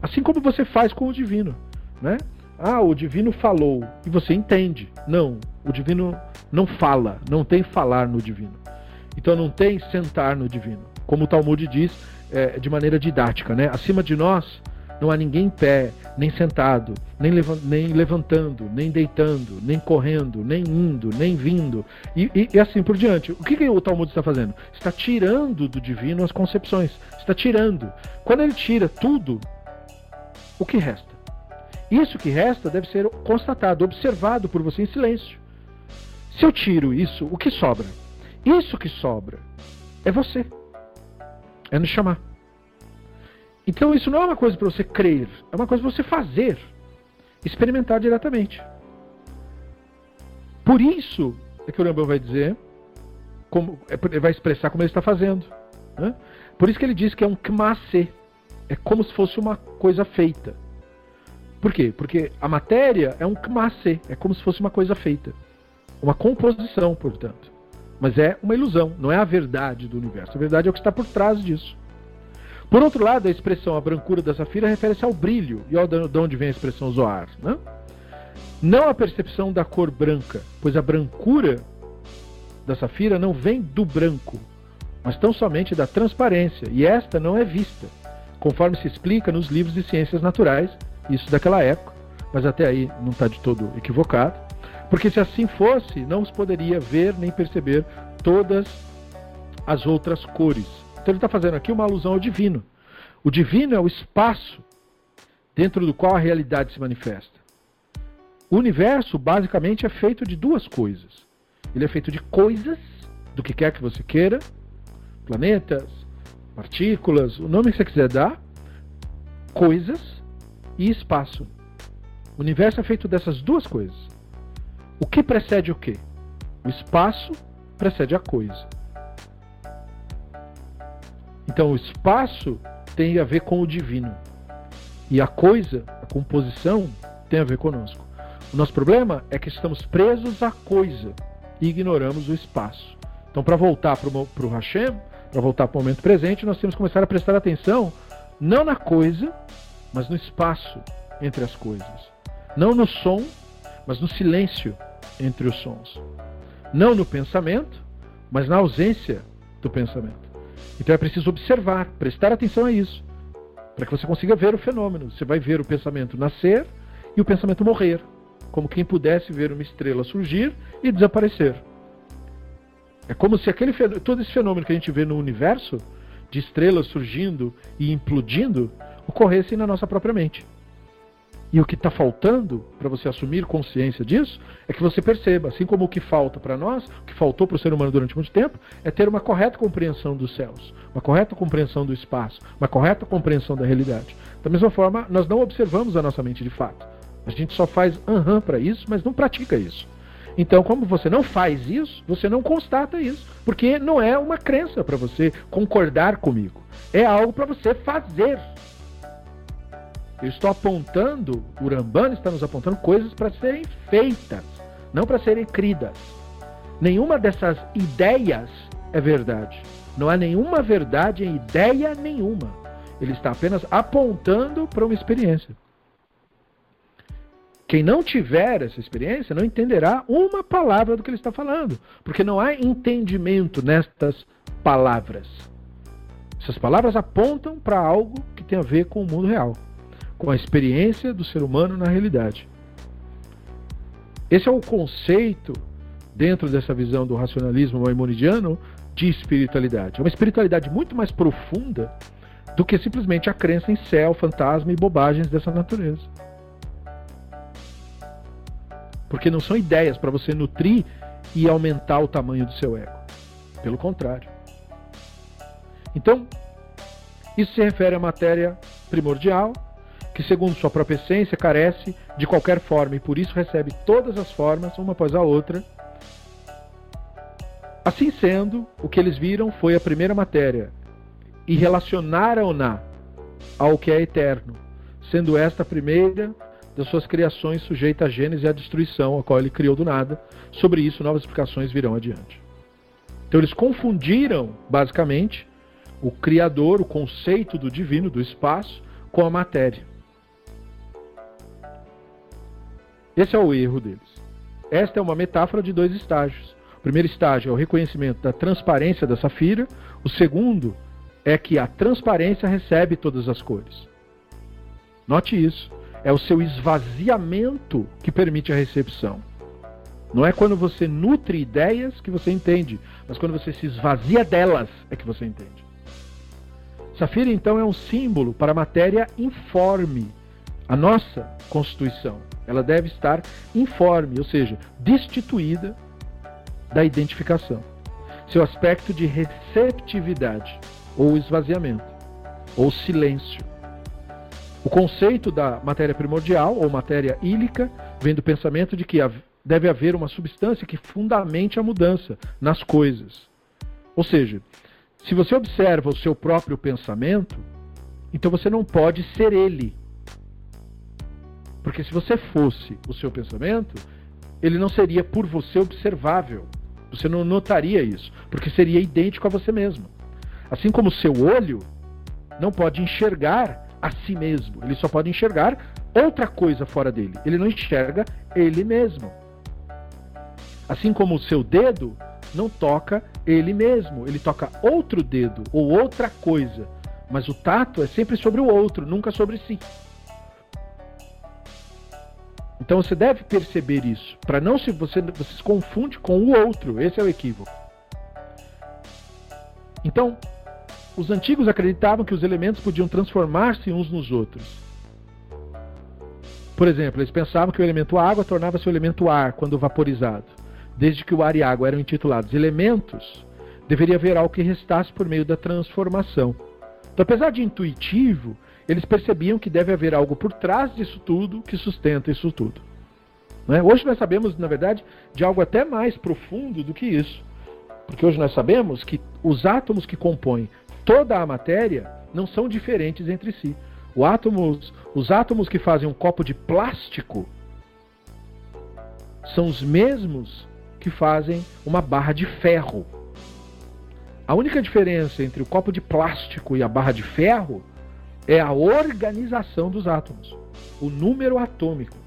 Assim como você faz com o divino, né? Ah, o divino falou e você entende. Não, o divino não fala, não tem falar no divino. Então não tem sentar no divino. Como o Talmud diz é, de maneira didática, né? Acima de nós não há ninguém em pé, nem sentado, nem, levantando, nem deitando, nem correndo, nem indo, nem vindo, e, e, e assim por diante. O que, que o Talmud está fazendo? Está tirando do divino as concepções. Está tirando. Quando ele tira tudo, o que resta? Isso que resta deve ser constatado, observado por você em silêncio. Se eu tiro isso, o que sobra? Isso que sobra é você. É nos chamar. Então isso não é uma coisa para você crer, é uma coisa para você fazer, experimentar diretamente. Por isso é que o Rambam vai dizer, como, é, vai expressar como ele está fazendo. Né? Por isso que ele diz que é um kmase, é como se fosse uma coisa feita. Por quê? Porque a matéria é um kmase, é como se fosse uma coisa feita. Uma composição, portanto. Mas é uma ilusão, não é a verdade do universo. A verdade é o que está por trás disso. Por outro lado, a expressão a brancura da safira refere-se ao brilho. E olha de onde vem a expressão zoar. Né? Não a percepção da cor branca, pois a brancura da safira não vem do branco, mas tão somente da transparência, e esta não é vista, conforme se explica nos livros de ciências naturais isso daquela época, mas até aí não está de todo equivocado, porque se assim fosse, não os poderia ver nem perceber todas as outras cores. Então ele está fazendo aqui uma alusão ao divino. O divino é o espaço dentro do qual a realidade se manifesta. O universo basicamente é feito de duas coisas. Ele é feito de coisas, do que quer que você queira, planetas, partículas, o nome que você quiser dar, coisas e espaço. O universo é feito dessas duas coisas. O que precede o que? O espaço precede a coisa. Então o espaço tem a ver com o divino. E a coisa, a composição, tem a ver conosco. O nosso problema é que estamos presos à coisa e ignoramos o espaço. Então, para voltar para o Hashem, para voltar para o momento presente, nós temos que começar a prestar atenção não na coisa, mas no espaço entre as coisas. Não no som, mas no silêncio entre os sons. Não no pensamento, mas na ausência do pensamento. Então é preciso observar, prestar atenção a isso, para que você consiga ver o fenômeno. Você vai ver o pensamento nascer e o pensamento morrer, como quem pudesse ver uma estrela surgir e desaparecer. É como se aquele todo esse fenômeno que a gente vê no universo, de estrelas surgindo e implodindo, ocorresse na nossa própria mente. E o que está faltando para você assumir consciência disso é que você perceba, assim como o que falta para nós, o que faltou para o ser humano durante muito tempo, é ter uma correta compreensão dos céus, uma correta compreensão do espaço, uma correta compreensão da realidade. Da mesma forma, nós não observamos a nossa mente de fato. A gente só faz aham para isso, mas não pratica isso. Então, como você não faz isso, você não constata isso, porque não é uma crença para você concordar comigo. É algo para você fazer. Eu estou apontando, o Rambana está nos apontando coisas para serem feitas, não para serem cridas. Nenhuma dessas ideias é verdade. Não há nenhuma verdade em ideia nenhuma. Ele está apenas apontando para uma experiência. Quem não tiver essa experiência não entenderá uma palavra do que ele está falando, porque não há entendimento nestas palavras. Essas palavras apontam para algo que tem a ver com o mundo real com a experiência do ser humano na realidade. Esse é o conceito dentro dessa visão do racionalismo maimonidiano, de espiritualidade. É uma espiritualidade muito mais profunda do que simplesmente a crença em céu, fantasma e bobagens dessa natureza. Porque não são ideias para você nutrir e aumentar o tamanho do seu ego. Pelo contrário. Então, isso se refere à matéria primordial, que, segundo sua própria essência, carece de qualquer forma e por isso recebe todas as formas, uma após a outra. Assim sendo, o que eles viram foi a primeira matéria e relacionaram-na ao que é eterno, sendo esta a primeira das suas criações sujeita à gênese e à destruição, a qual ele criou do nada. Sobre isso, novas explicações virão adiante. Então, eles confundiram, basicamente, o Criador, o conceito do divino, do espaço, com a matéria. Esse é o erro deles. Esta é uma metáfora de dois estágios. O primeiro estágio é o reconhecimento da transparência da safira, o segundo é que a transparência recebe todas as cores. Note isso. É o seu esvaziamento que permite a recepção. Não é quando você nutre ideias que você entende, mas quando você se esvazia delas é que você entende. Safira, então, é um símbolo para a matéria informe, a nossa constituição. Ela deve estar informe, ou seja, destituída da identificação. Seu aspecto de receptividade, ou esvaziamento, ou silêncio. O conceito da matéria primordial, ou matéria ílica, vem do pensamento de que deve haver uma substância que fundamente a mudança nas coisas. Ou seja, se você observa o seu próprio pensamento, então você não pode ser ele. Porque se você fosse o seu pensamento, ele não seria por você observável. Você não notaria isso, porque seria idêntico a você mesmo. Assim como o seu olho não pode enxergar a si mesmo, ele só pode enxergar outra coisa fora dele. Ele não enxerga ele mesmo. Assim como o seu dedo não toca ele mesmo, ele toca outro dedo ou outra coisa. Mas o tato é sempre sobre o outro, nunca sobre si. Então você deve perceber isso, para não se você, você se confunde com o outro. Esse é o equívoco. Então, os antigos acreditavam que os elementos podiam transformar-se uns nos outros. Por exemplo, eles pensavam que o elemento água tornava-se o elemento ar quando vaporizado. Desde que o ar e a água eram intitulados elementos, deveria haver algo que restasse por meio da transformação. Então, apesar de intuitivo, eles percebiam que deve haver algo por trás disso tudo que sustenta isso tudo. É? Hoje nós sabemos, na verdade, de algo até mais profundo do que isso. Porque hoje nós sabemos que os átomos que compõem toda a matéria não são diferentes entre si. Átomos, os átomos que fazem um copo de plástico são os mesmos que fazem uma barra de ferro. A única diferença entre o copo de plástico e a barra de ferro é a organização dos átomos, o número atômico.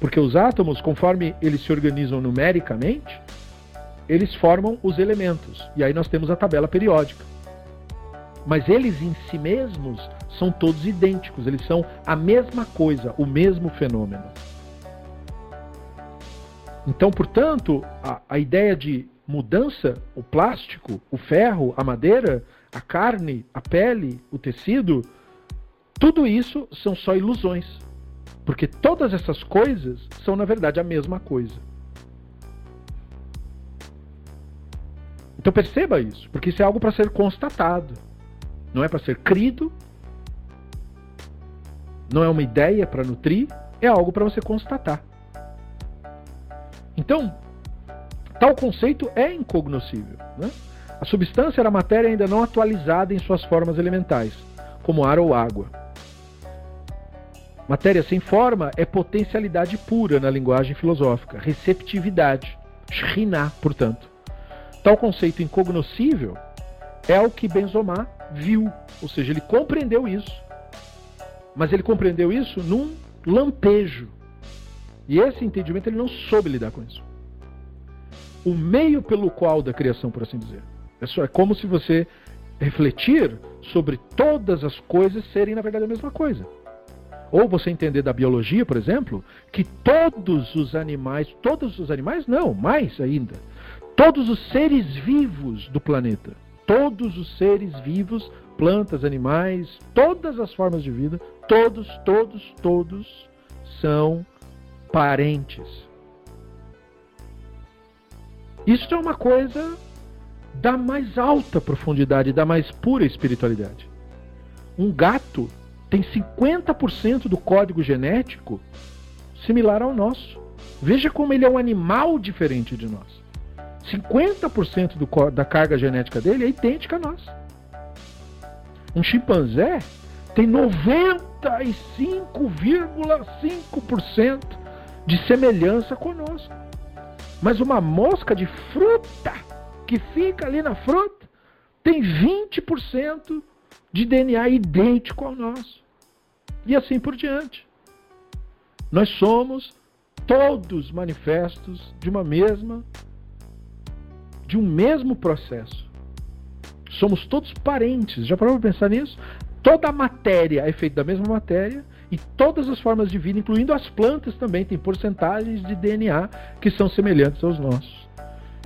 Porque os átomos, conforme eles se organizam numericamente, eles formam os elementos. E aí nós temos a tabela periódica. Mas eles em si mesmos são todos idênticos, eles são a mesma coisa, o mesmo fenômeno. Então, portanto, a, a ideia de mudança, o plástico, o ferro, a madeira, a carne, a pele, o tecido, tudo isso são só ilusões. Porque todas essas coisas são, na verdade, a mesma coisa. Então perceba isso, porque isso é algo para ser constatado. Não é para ser crido, não é uma ideia para nutrir, é algo para você constatar. Então, tal conceito é incognoscível. Né? A substância era matéria ainda não atualizada em suas formas elementais, como ar ou água. Matéria sem forma é potencialidade pura na linguagem filosófica, receptividade, shriná, portanto. Tal conceito incognoscível é o que Benzomar viu, ou seja, ele compreendeu isso. Mas ele compreendeu isso num lampejo. E esse entendimento ele não soube lidar com isso. O meio pelo qual da criação, por assim dizer. É, é como se você refletir sobre todas as coisas serem, na verdade, a mesma coisa. Ou você entender da biologia, por exemplo, que todos os animais, todos os animais não, mais ainda, todos os seres vivos do planeta, todos os seres vivos, plantas, animais, todas as formas de vida, todos, todos, todos são parentes. Isso é uma coisa da mais alta profundidade, da mais pura espiritualidade. Um gato tem 50% do código genético similar ao nosso. Veja como ele é um animal diferente de nós. 50% do, da carga genética dele é idêntica a nós. Um chimpanzé tem 95,5% de semelhança conosco. Mas uma mosca de fruta que fica ali na fruta tem 20% de DNA idêntico ao nosso. E assim por diante. Nós somos todos manifestos de uma mesma de um mesmo processo. Somos todos parentes. Já parou para pensar nisso? Toda a matéria é feita da mesma matéria e todas as formas de vida, incluindo as plantas também, têm porcentagens de DNA que são semelhantes aos nossos.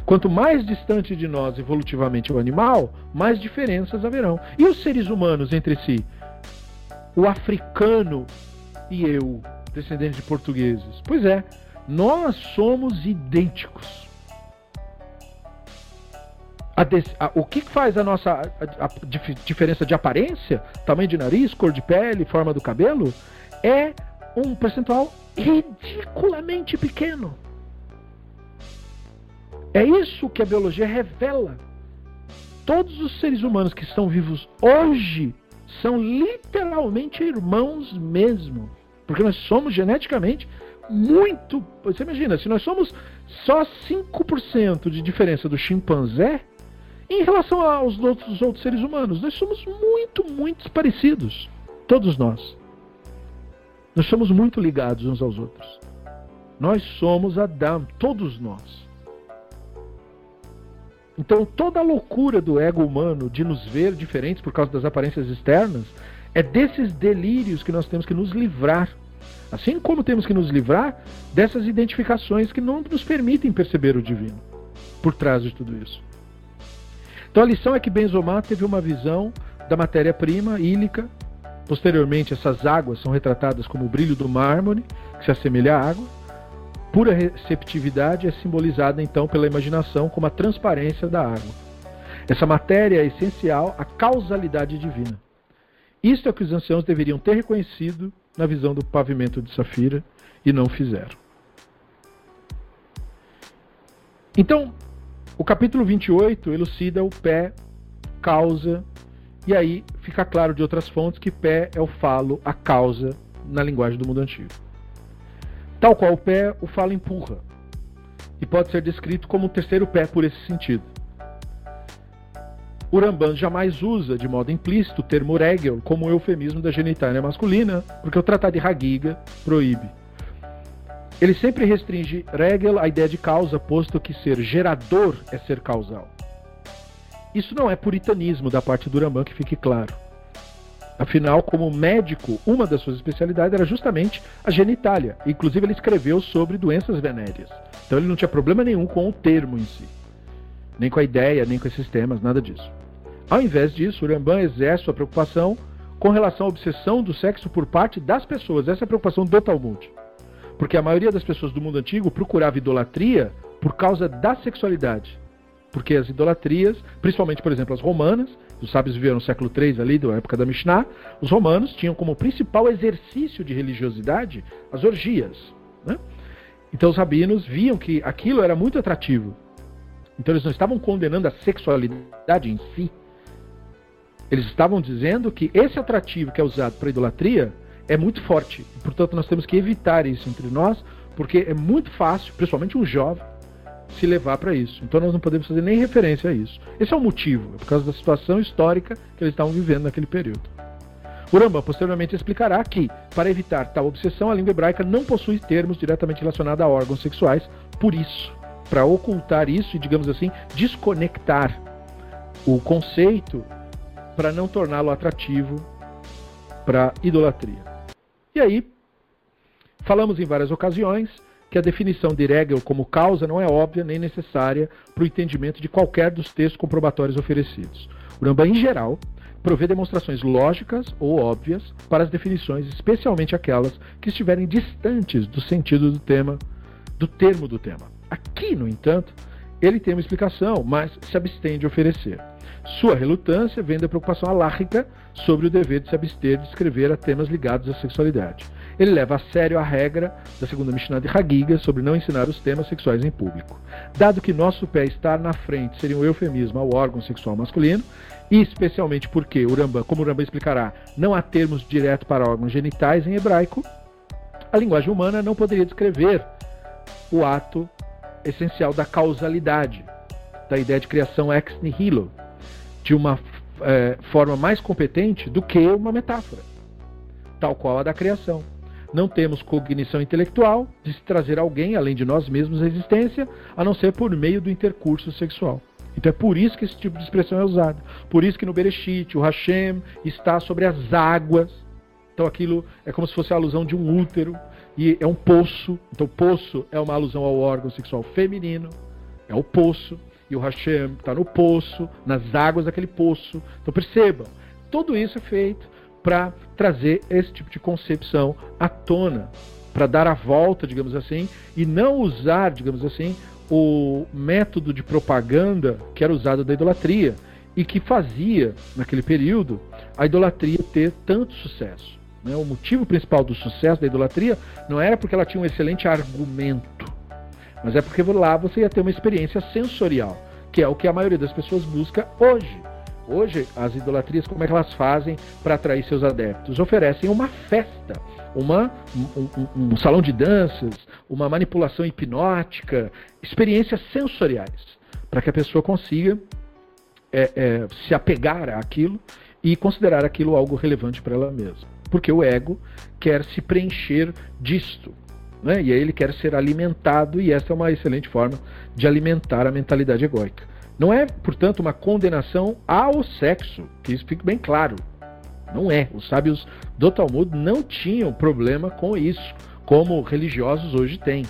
Quanto mais distante de nós evolutivamente o animal, mais diferenças haverão. E os seres humanos entre si? O africano e eu, descendente de portugueses. Pois é, nós somos idênticos. A a, o que faz a nossa a, a diferença de aparência, tamanho de nariz, cor de pele, forma do cabelo, é um percentual ridiculamente pequeno. É isso que a biologia revela. Todos os seres humanos que estão vivos hoje são literalmente irmãos mesmo. Porque nós somos geneticamente muito. Você imagina, se nós somos só 5% de diferença do chimpanzé em relação aos outros, outros seres humanos, nós somos muito, muito parecidos. Todos nós. Nós somos muito ligados uns aos outros. Nós somos Adão, todos nós. Então toda a loucura do ego humano de nos ver diferentes por causa das aparências externas é desses delírios que nós temos que nos livrar. Assim como temos que nos livrar dessas identificações que não nos permitem perceber o divino por trás de tudo isso. Então a lição é que Benzomar teve uma visão da matéria-prima ílica. Posteriormente, essas águas são retratadas como o brilho do mármore, que se assemelha à água pura receptividade é simbolizada então pela imaginação como a transparência da água. Essa matéria é essencial à causalidade divina. Isto é o que os anciãos deveriam ter reconhecido na visão do pavimento de Safira e não fizeram. Então, o capítulo 28 elucida o pé, causa, e aí fica claro de outras fontes que pé é o falo, a causa, na linguagem do mundo antigo. Tal qual o pé, o falo empurra. E pode ser descrito como um terceiro pé por esse sentido. O Ramban jamais usa de modo implícito o termo regel como um eufemismo da genitália masculina, porque o Tratado de Hagiga proíbe. Ele sempre restringe regel à ideia de causa, posto que ser gerador é ser causal. Isso não é puritanismo da parte do Ramban, que fique claro. Afinal, como médico, uma das suas especialidades era justamente a genitália. Inclusive, ele escreveu sobre doenças venéreas. Então, ele não tinha problema nenhum com o termo em si, nem com a ideia, nem com esses temas, nada disso. Ao invés disso, o Rambam exerce sua preocupação com relação à obsessão do sexo por parte das pessoas. Essa é a preocupação do Talmud. Porque a maioria das pessoas do mundo antigo procurava idolatria por causa da sexualidade. Porque as idolatrias, principalmente, por exemplo, as romanas, os sábios viveram no século III ali, da época da Mishnah, os romanos tinham como principal exercício de religiosidade as orgias. Né? Então os rabinos viam que aquilo era muito atrativo. Então eles não estavam condenando a sexualidade em si. Eles estavam dizendo que esse atrativo que é usado para idolatria é muito forte. Portanto, nós temos que evitar isso entre nós, porque é muito fácil, principalmente um jovem, se levar para isso. Então nós não podemos fazer nem referência a isso. Esse é o motivo, é por causa da situação histórica que eles estavam vivendo naquele período. O posteriormente explicará que, para evitar tal obsessão, a língua hebraica não possui termos diretamente relacionados a órgãos sexuais, por isso, para ocultar isso e, digamos assim, desconectar o conceito para não torná-lo atrativo para idolatria. E aí, falamos em várias ocasiões que a definição de Regel como causa não é óbvia nem necessária para o entendimento de qualquer dos textos comprobatórios oferecidos. O Rambam, em geral, provê demonstrações lógicas ou óbvias para as definições, especialmente aquelas que estiverem distantes do sentido do tema, do termo do tema. Aqui, no entanto, ele tem uma explicação, mas se abstém de oferecer. Sua relutância vem da preocupação alárrica sobre o dever de se abster de escrever a temas ligados à sexualidade. Ele leva a sério a regra da segunda Mishnah de Hagiga sobre não ensinar os temas sexuais em público. Dado que nosso pé estar na frente seria um eufemismo ao órgão sexual masculino, e especialmente porque, Uramba, como Uramba explicará, não há termos direto para órgãos genitais em hebraico, a linguagem humana não poderia descrever o ato essencial da causalidade, da ideia de criação ex nihilo, de uma é, forma mais competente do que uma metáfora, tal qual a da criação. Não temos cognição intelectual de se trazer alguém além de nós mesmos à existência, a não ser por meio do intercurso sexual. Então é por isso que esse tipo de expressão é usada. Por isso que no Bereshit, o Hashem está sobre as águas. Então aquilo é como se fosse a alusão de um útero e é um poço. Então poço é uma alusão ao órgão sexual feminino. É o poço. E o Hashem está no poço, nas águas daquele poço. Então percebam, tudo isso é feito para trazer esse tipo de concepção à tona, para dar a volta, digamos assim, e não usar, digamos assim, o método de propaganda que era usado da idolatria e que fazia, naquele período, a idolatria ter tanto sucesso. Né? O motivo principal do sucesso da idolatria não era porque ela tinha um excelente argumento, mas é porque lá você ia ter uma experiência sensorial, que é o que a maioria das pessoas busca hoje. Hoje, as idolatrias, como é que elas fazem para atrair seus adeptos? Oferecem uma festa uma, um, um, um salão de danças, uma manipulação hipnótica, experiências sensoriais, para que a pessoa consiga é, é, se apegar àquilo e considerar aquilo algo relevante para ela mesma. Porque o ego quer se preencher disto. Né? E aí ele quer ser alimentado, e essa é uma excelente forma de alimentar a mentalidade egóica. Não é, portanto, uma condenação ao sexo, que isso fique bem claro. Não é. Os sábios do Talmud não tinham problema com isso, como religiosos hoje têm.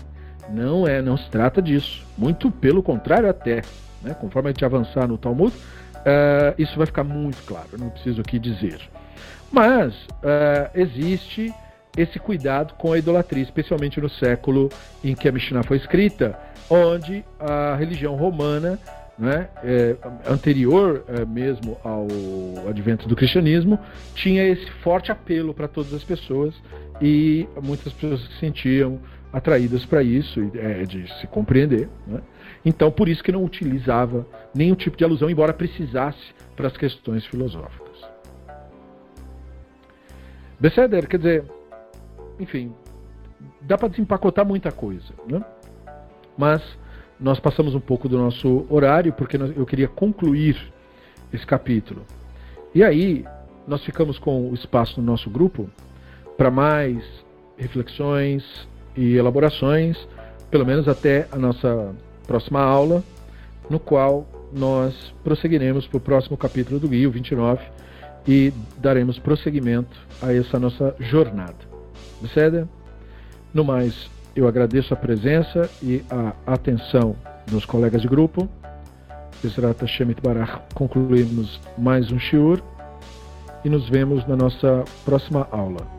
Não é, não se trata disso. Muito pelo contrário até. Né? Conforme a gente avançar no Talmud, uh, isso vai ficar muito claro. Não preciso aqui dizer. Mas uh, existe esse cuidado com a idolatria, especialmente no século em que a Mishnah foi escrita, onde a religião romana né, é, anterior é, mesmo ao advento do cristianismo, tinha esse forte apelo para todas as pessoas e muitas pessoas se sentiam atraídas para isso, é, de se compreender. Né? Então, por isso que não utilizava nenhum tipo de alusão, embora precisasse para as questões filosóficas. Beceder, quer dizer, enfim, dá para desempacotar muita coisa, né? mas nós passamos um pouco do nosso horário porque eu queria concluir esse capítulo. E aí, nós ficamos com o espaço no nosso grupo para mais reflexões e elaborações, pelo menos até a nossa próxima aula, no qual nós prosseguiremos para o próximo capítulo do Guia, 29, e daremos prosseguimento a essa nossa jornada. Beceda? No mais, eu agradeço a presença e a atenção dos colegas de grupo. Bezrat Hashem Barach, concluímos mais um shiur e nos vemos na nossa próxima aula.